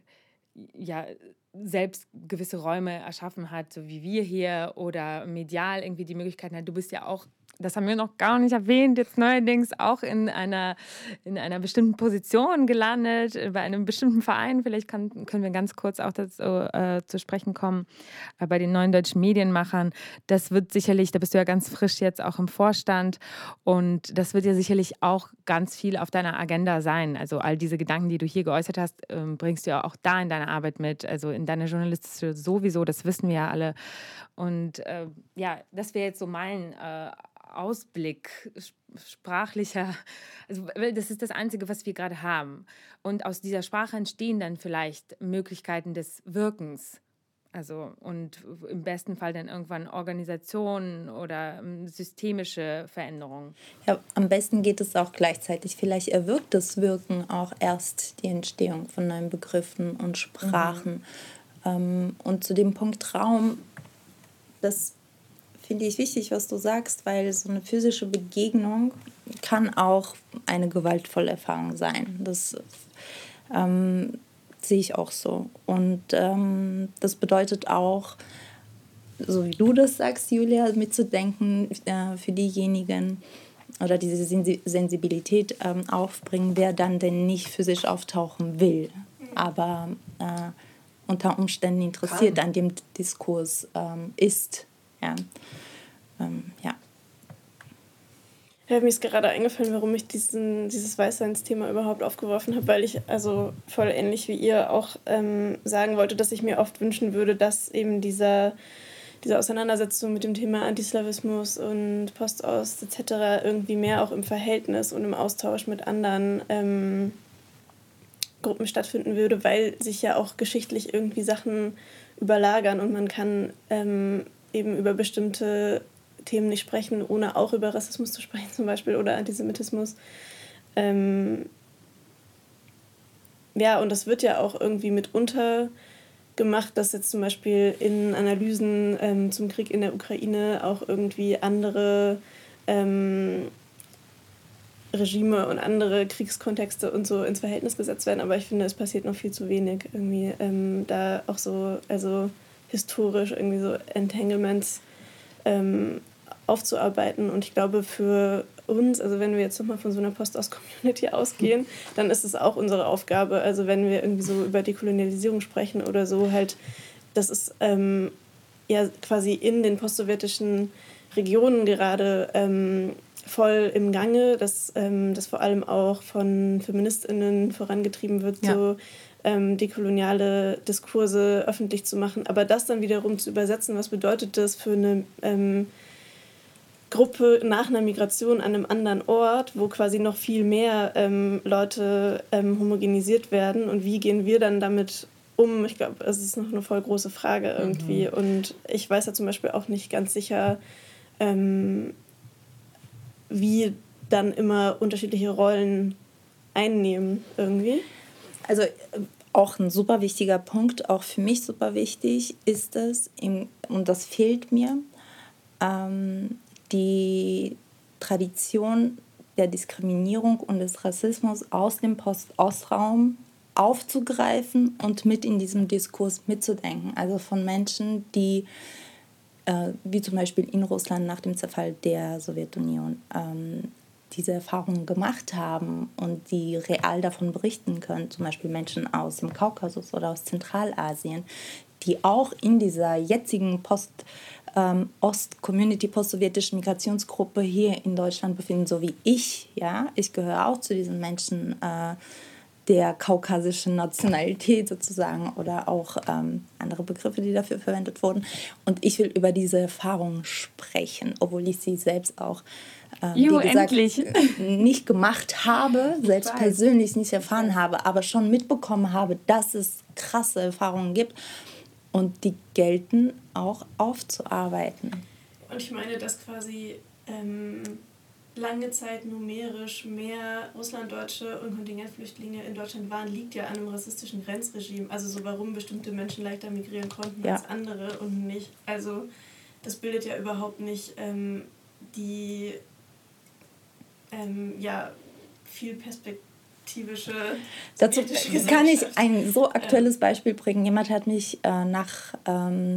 ja selbst gewisse Räume erschaffen hat, so wie wir hier oder medial irgendwie die Möglichkeiten hat. Du bist ja auch das haben wir noch gar nicht erwähnt, jetzt neuerdings auch in einer, in einer bestimmten Position gelandet, bei einem bestimmten Verein. Vielleicht kann, können wir ganz kurz auch dazu äh, zu sprechen kommen, äh, bei den neuen deutschen Medienmachern. Das wird sicherlich, da bist du ja ganz frisch jetzt auch im Vorstand und das wird ja sicherlich auch ganz viel auf deiner Agenda sein. Also all diese Gedanken, die du hier geäußert hast, äh, bringst du ja auch da in deine Arbeit mit, also in deine journalistische sowieso, das wissen wir ja alle. Und äh, ja, das wäre jetzt so mein äh, Ausblick, sprachlicher, also das ist das Einzige, was wir gerade haben. Und aus dieser Sprache entstehen dann vielleicht Möglichkeiten des Wirkens. Also und im besten Fall dann irgendwann Organisationen oder ähm, systemische Veränderungen. Ja, am besten geht es auch gleichzeitig. Vielleicht erwirkt das Wirken auch erst die Entstehung von neuen Begriffen und Sprachen. Mhm. und zu dem Punkt Raum, das finde ich wichtig, was du sagst, weil so eine physische Begegnung kann auch eine gewaltvolle Erfahrung sein. Das ähm, sehe ich auch so. Und ähm, das bedeutet auch, so wie du das sagst, Julia, mitzudenken äh, für diejenigen oder diese Sensibilität ähm, aufbringen, wer dann denn nicht physisch auftauchen will, aber äh, unter Umständen interessiert Kann. an dem Diskurs ähm, ist. Ja. Ähm, ja. Ja, mir ist gerade eingefallen, warum ich diesen, dieses Weißseins-Thema überhaupt aufgeworfen habe, weil ich also voll ähnlich wie ihr auch ähm, sagen wollte, dass ich mir oft wünschen würde, dass eben dieser, diese Auseinandersetzung mit dem Thema Antislawismus und Postost etc. irgendwie mehr auch im Verhältnis und im Austausch mit anderen ähm, Gruppen stattfinden würde, weil sich ja auch geschichtlich irgendwie Sachen überlagern und man kann ähm, eben über bestimmte Themen nicht sprechen, ohne auch über Rassismus zu sprechen zum Beispiel oder Antisemitismus. Ähm ja, und das wird ja auch irgendwie mitunter gemacht, dass jetzt zum Beispiel in Analysen ähm, zum Krieg in der Ukraine auch irgendwie andere ähm, Regime und andere Kriegskontexte und so ins Verhältnis gesetzt werden. Aber ich finde, es passiert noch viel zu wenig irgendwie ähm, da auch so, also historisch irgendwie so Entanglements ähm, aufzuarbeiten. Und ich glaube, für uns, also wenn wir jetzt nochmal von so einer Post-Aus-Community ausgehen, dann ist es auch unsere Aufgabe. Also wenn wir irgendwie so über Dekolonialisierung sprechen oder so, halt, das ist ähm, ja quasi in den postsowjetischen Regionen gerade ähm, voll im Gange, dass ähm, das vor allem auch von FeministInnen vorangetrieben wird, ja. so ähm, dekoloniale Diskurse öffentlich zu machen. Aber das dann wiederum zu übersetzen, was bedeutet das für eine ähm, Gruppe nach einer Migration an einem anderen Ort, wo quasi noch viel mehr ähm, Leute ähm, homogenisiert werden und wie gehen wir dann damit um? Ich glaube, es ist noch eine voll große Frage irgendwie. Mhm. Und ich weiß ja zum Beispiel auch nicht ganz sicher, ähm, wie dann immer unterschiedliche Rollen einnehmen irgendwie. Also auch ein super wichtiger Punkt, auch für mich super wichtig, ist es, und das fehlt mir, ähm, die Tradition der Diskriminierung und des Rassismus aus dem Post-Ost-Raum aufzugreifen und mit in diesem Diskurs mitzudenken. Also von Menschen, die, äh, wie zum Beispiel in Russland nach dem Zerfall der Sowjetunion, ähm, diese Erfahrungen gemacht haben und die real davon berichten können, zum Beispiel Menschen aus dem Kaukasus oder aus Zentralasien, die auch in dieser jetzigen Post- ähm, post-sowjetischen Migrationsgruppe hier in Deutschland befinden, so wie ich. Ja, ich gehöre auch zu diesen Menschen äh, der kaukasischen Nationalität sozusagen oder auch ähm, andere Begriffe, die dafür verwendet wurden. Und ich will über diese Erfahrungen sprechen, obwohl ich sie selbst auch äh, jo, wie gesagt, endlich. nicht gemacht habe, selbst persönlich nicht erfahren habe, aber schon mitbekommen habe, dass es krasse Erfahrungen gibt und die gelten auch aufzuarbeiten. Und ich meine, dass quasi ähm, lange Zeit numerisch mehr Russlanddeutsche und Kontingentflüchtlinge in Deutschland waren, liegt ja an einem rassistischen Grenzregime. Also so warum bestimmte Menschen leichter migrieren konnten ja. als andere und nicht. Also das bildet ja überhaupt nicht ähm, die ähm, ja, viel Perspekt perspektivische. Dazu kann ich ein so aktuelles Beispiel bringen. Jemand hat mich äh, nach ähm,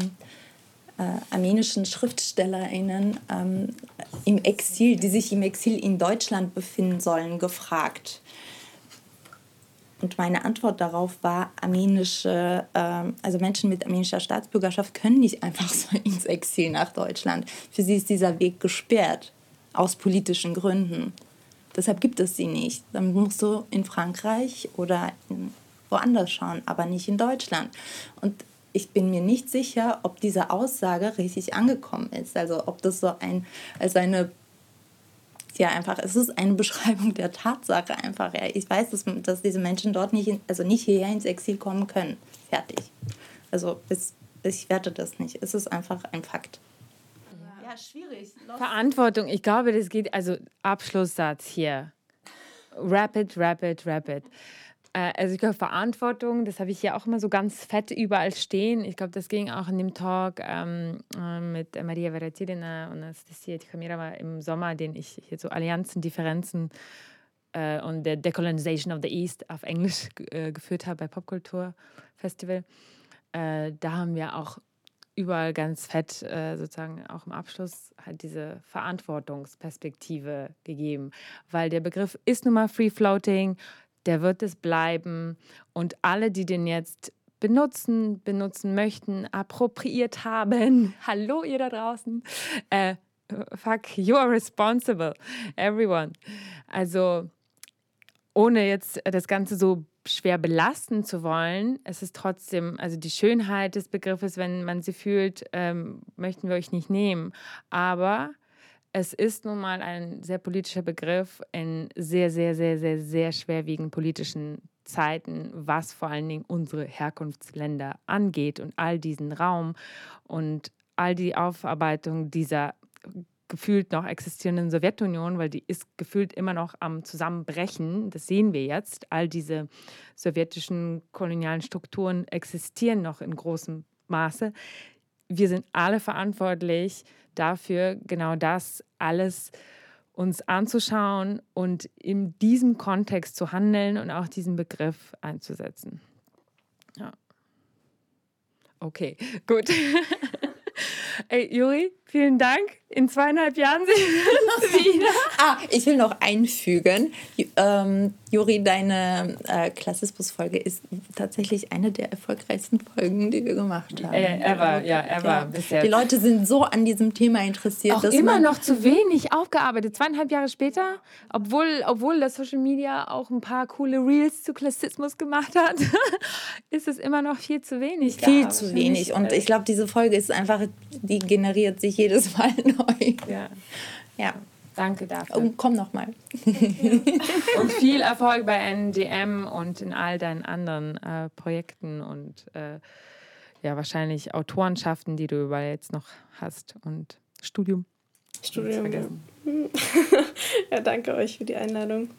äh, armenischen SchriftstellerInnen ähm, im Exil, die sich im Exil in Deutschland befinden sollen, gefragt. Und meine Antwort darauf war, armenische, äh, also Menschen mit armenischer Staatsbürgerschaft können nicht einfach so ins Exil nach Deutschland. Für sie ist dieser Weg gesperrt, aus politischen Gründen. Deshalb gibt es sie nicht. Dann musst du in Frankreich oder woanders schauen, aber nicht in Deutschland. Und ich bin mir nicht sicher, ob diese Aussage richtig angekommen ist. Also ob das so ein, also eine, ja einfach, es ist eine Beschreibung der Tatsache einfach. Ja. Ich weiß, dass, dass diese Menschen dort nicht, in, also nicht hierher ins Exil kommen können. Fertig. Also es, ich werte das nicht. Es ist einfach ein Fakt schwierig. Verantwortung, ich glaube, das geht, also Abschlusssatz hier. Rapid, rapid, rapid. Äh, also ich glaube, Verantwortung, das habe ich ja auch immer so ganz fett überall stehen. Ich glaube, das ging auch in dem Talk ähm, äh, mit Maria Veratirina und Anastasia Tichamira im Sommer, den ich hier so Allianzen, Differenzen äh, und der Decolonization of the East auf Englisch äh, geführt habe bei Popkultur Festival. Äh, da haben wir auch überall ganz fett äh, sozusagen auch im Abschluss halt diese Verantwortungsperspektive gegeben, weil der Begriff ist nun mal Free Floating, der wird es bleiben und alle, die den jetzt benutzen, benutzen möchten, appropriiert haben, hallo ihr da draußen, äh, fuck, you are responsible, everyone. Also ohne jetzt das Ganze so schwer belasten zu wollen. Es ist trotzdem, also die Schönheit des Begriffes, wenn man sie fühlt, ähm, möchten wir euch nicht nehmen. Aber es ist nun mal ein sehr politischer Begriff in sehr, sehr, sehr, sehr, sehr schwerwiegenden politischen Zeiten, was vor allen Dingen unsere Herkunftsländer angeht und all diesen Raum und all die Aufarbeitung dieser gefühlt noch existierenden Sowjetunion, weil die ist gefühlt immer noch am Zusammenbrechen. Das sehen wir jetzt. All diese sowjetischen kolonialen Strukturen existieren noch in großem Maße. Wir sind alle verantwortlich dafür, genau das alles uns anzuschauen und in diesem Kontext zu handeln und auch diesen Begriff einzusetzen. Ja. Okay, gut. Ey, Juri, vielen Dank. In zweieinhalb Jahren sehen wir uns wieder. ah, ich will noch einfügen. Ähm, Juri, deine äh, Klassismus-Folge ist tatsächlich eine der erfolgreichsten Folgen, die wir gemacht haben. Äh, ever, ja, ever. Ja. Bis jetzt. Die Leute sind so an diesem Thema interessiert. Auch immer noch zu wenig aufgearbeitet. Zweieinhalb Jahre später, obwohl, obwohl das Social Media auch ein paar coole Reels zu Klassismus gemacht hat, ist es immer noch viel zu wenig. Viel zu wenig. Und ich glaube, diese Folge ist einfach, die generiert sich jedes Mal neu. Ja. ja. Danke dafür. Und komm nochmal. und viel Erfolg bei NDM und in all deinen anderen äh, Projekten und äh, ja, wahrscheinlich Autorenschaften, die du überall jetzt noch hast und Studium. Studium. ja, danke euch für die Einladung.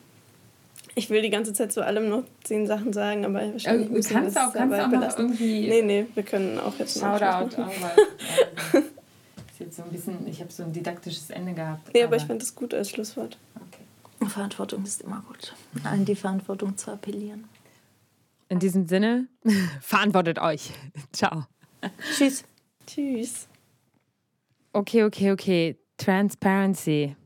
Ich will die ganze Zeit zu allem noch zehn Sachen sagen, aber wahrscheinlich äh, kannst auch, kannst auch noch irgendwie. Nee, nee, wir können auch jetzt Shoutout. Auch, jetzt so ein bisschen, ich habe so ein didaktisches Ende gehabt. Nee, aber, aber ich finde das gut als Schlusswort. Okay. Verantwortung ist immer gut. An die Verantwortung zu appellieren. In diesem Sinne, verantwortet euch. Ciao. Tschüss. Tschüss. Okay, okay, okay. Transparency.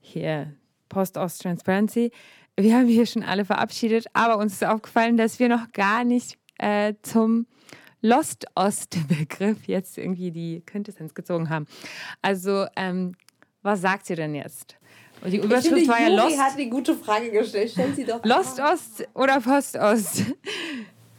Hier, Post-Ost-Transparency. Wir haben hier schon alle verabschiedet, aber uns ist aufgefallen, dass wir noch gar nicht äh, zum Lost-Ost-Begriff jetzt irgendwie die Quintessenz gezogen haben. Also, ähm, was sagt ihr denn jetzt? Und die Überschrift ich finde, war ja Juri Lost. hat die gute Frage gestellt. Stellen Sie doch. Lost Ost oder Post Ost?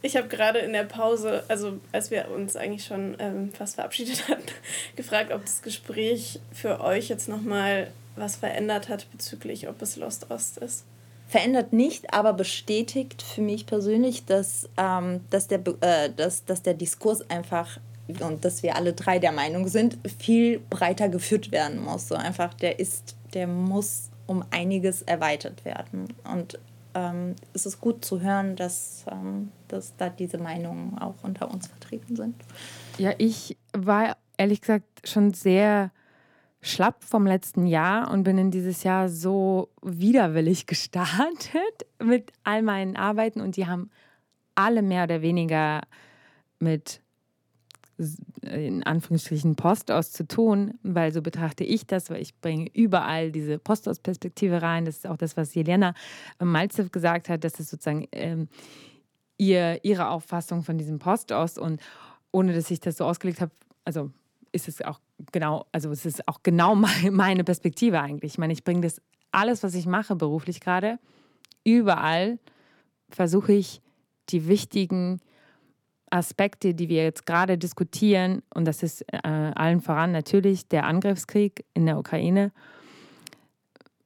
Ich habe gerade in der Pause, also als wir uns eigentlich schon ähm, fast verabschiedet hatten, gefragt, ob das Gespräch für euch jetzt nochmal was verändert hat bezüglich, ob es Lost Ost ist verändert nicht, aber bestätigt für mich persönlich, dass, ähm, dass, der, äh, dass, dass der Diskurs einfach und dass wir alle drei der Meinung sind, viel breiter geführt werden muss. So einfach, der ist, der muss um einiges erweitert werden. Und ähm, es ist gut zu hören, dass, ähm, dass da diese Meinungen auch unter uns vertreten sind. Ja, ich war ehrlich gesagt schon sehr schlapp vom letzten Jahr und bin in dieses Jahr so widerwillig gestartet mit all meinen Arbeiten und die haben alle mehr oder weniger mit in Anführungsstrichen Post aus zu tun, weil so betrachte ich das, weil ich bringe überall diese Post aus Perspektive rein. Das ist auch das, was Jelena Malzew gesagt hat, das ist sozusagen ähm, ihr, ihre Auffassung von diesem Post aus und ohne dass ich das so ausgelegt habe, also ist es auch genau, also es ist auch genau meine Perspektive eigentlich. Ich meine, ich bringe das alles, was ich mache beruflich gerade, überall versuche ich die wichtigen Aspekte, die wir jetzt gerade diskutieren, und das ist äh, allen voran natürlich der Angriffskrieg in der Ukraine,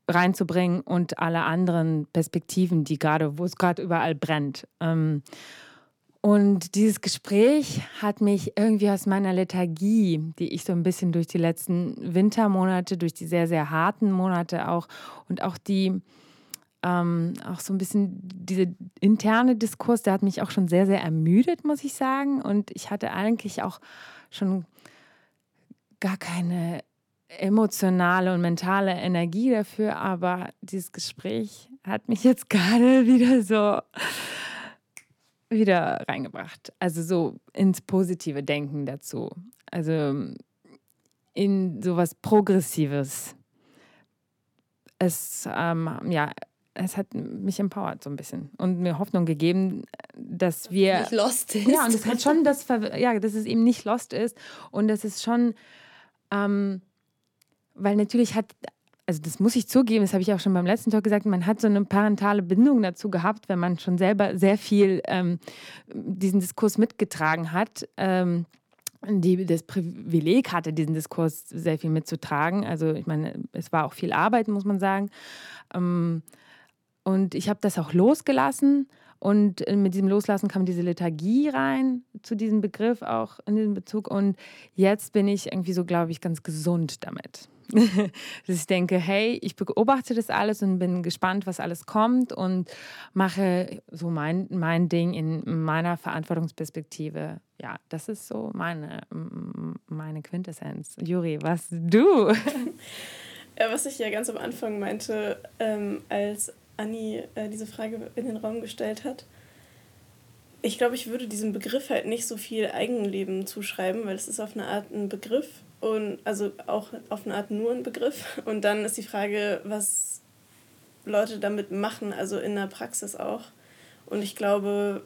reinzubringen und alle anderen Perspektiven, die gerade, wo es gerade überall brennt. Ähm, und dieses Gespräch hat mich irgendwie aus meiner Lethargie, die ich so ein bisschen durch die letzten Wintermonate, durch die sehr, sehr harten Monate auch und auch die ähm, auch so ein bisschen dieser interne Diskurs, der hat mich auch schon sehr, sehr ermüdet, muss ich sagen. Und ich hatte eigentlich auch schon gar keine emotionale und mentale Energie dafür, aber dieses Gespräch hat mich jetzt gerade wieder so wieder reingebracht. Also so ins positive Denken dazu. Also in sowas Progressives. Es ähm, ja, es hat mich empowert so ein bisschen und mir Hoffnung gegeben, dass wir nicht lost ist. Ja, und es hat schon das, ja, dass es eben nicht lost ist und dass es schon, ähm, weil natürlich hat, also das muss ich zugeben, das habe ich auch schon beim letzten Talk gesagt, man hat so eine parentale Bindung dazu gehabt, wenn man schon selber sehr viel ähm, diesen Diskurs mitgetragen hat. Ähm, die das Privileg hatte, diesen Diskurs sehr viel mitzutragen. Also ich meine, es war auch viel Arbeit, muss man sagen. Ähm, und ich habe das auch losgelassen. Und mit diesem Loslassen kam diese Lethargie rein zu diesem Begriff, auch in diesem Bezug. Und jetzt bin ich irgendwie so, glaube ich, ganz gesund damit. Dass ich denke, hey, ich beobachte das alles und bin gespannt, was alles kommt und mache so mein, mein Ding in meiner Verantwortungsperspektive. Ja, das ist so meine, meine Quintessenz. Juri, was du? Ja, was ich ja ganz am Anfang meinte, ähm, als Anni äh, diese Frage in den Raum gestellt hat. Ich glaube, ich würde diesem Begriff halt nicht so viel Eigenleben zuschreiben, weil es ist auf eine Art ein Begriff und also auch auf eine Art nur ein Begriff. Und dann ist die Frage, was Leute damit machen, also in der Praxis auch. Und ich glaube,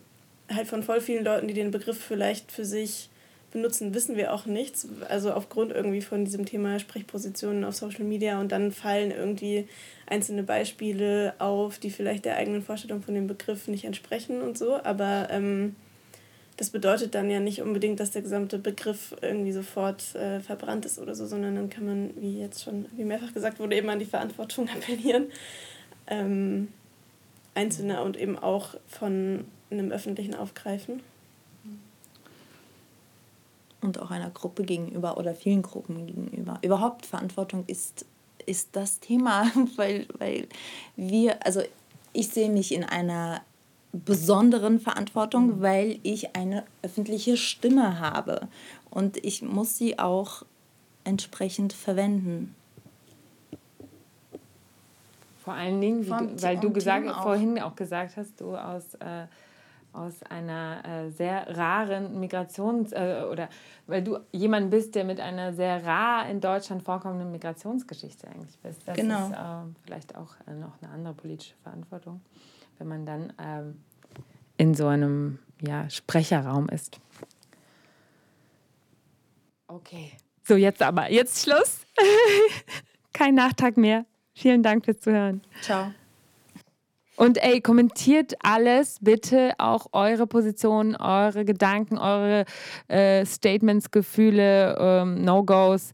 halt von voll vielen Leuten, die den Begriff vielleicht für sich benutzen, wissen wir auch nichts. Also aufgrund irgendwie von diesem Thema Sprechpositionen auf Social Media und dann fallen irgendwie einzelne Beispiele auf, die vielleicht der eigenen Vorstellung von dem Begriff nicht entsprechen und so. Aber ähm, das bedeutet dann ja nicht unbedingt, dass der gesamte Begriff irgendwie sofort äh, verbrannt ist oder so, sondern dann kann man, wie jetzt schon, wie mehrfach gesagt wurde, eben an die Verantwortung appellieren. Ähm, Einzelne und eben auch von einem öffentlichen Aufgreifen und auch einer Gruppe gegenüber oder vielen Gruppen gegenüber. Überhaupt Verantwortung ist, ist das Thema, weil, weil wir, also ich sehe mich in einer besonderen Verantwortung, weil ich eine öffentliche Stimme habe und ich muss sie auch entsprechend verwenden. Vor allen Dingen, du, weil du gesagt, vorhin auch gesagt hast, du aus äh, aus einer äh, sehr raren Migrations- äh, oder weil du jemand bist, der mit einer sehr rar in Deutschland vorkommenden Migrationsgeschichte eigentlich bist. Das genau. ist äh, vielleicht auch äh, noch eine andere politische Verantwortung, wenn man dann ähm, in so einem ja, Sprecherraum ist. Okay. So, jetzt aber, jetzt Schluss. Kein Nachtrag mehr. Vielen Dank fürs Zuhören. Ciao. Und ey, kommentiert alles, bitte auch eure Positionen, eure Gedanken, eure äh, Statements, Gefühle, ähm, No-Gos,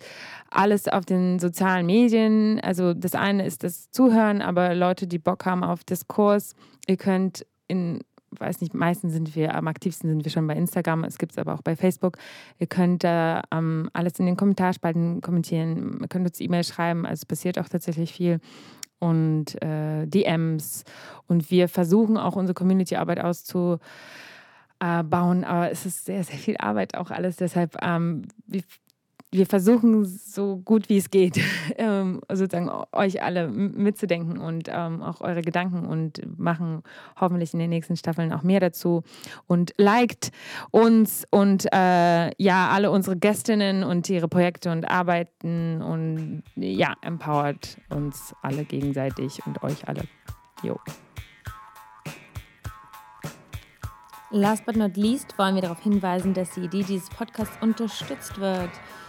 alles auf den sozialen Medien. Also das eine ist das Zuhören, aber Leute, die Bock haben auf Diskurs, ihr könnt in weiß nicht, meistens sind wir, am aktivsten sind wir schon bei Instagram, es gibt es aber auch bei Facebook. Ihr könnt da ähm, alles in den Kommentarspalten kommentieren, ihr könnt uns E-Mail schreiben, also es passiert auch tatsächlich viel und äh, DMs. Und wir versuchen auch unsere Community-Arbeit auszubauen, aber es ist sehr, sehr viel Arbeit auch alles. Deshalb, ähm, wir, wir versuchen so gut wie es geht, ähm, sozusagen euch alle mitzudenken und ähm, auch eure Gedanken und machen hoffentlich in den nächsten Staffeln auch mehr dazu. Und liked uns und äh, ja, alle unsere Gästinnen und ihre Projekte und Arbeiten und ja, empowert uns alle gegenseitig und euch alle. Jo. Last but not least wollen wir darauf hinweisen, dass die Idee dieses Podcasts unterstützt wird.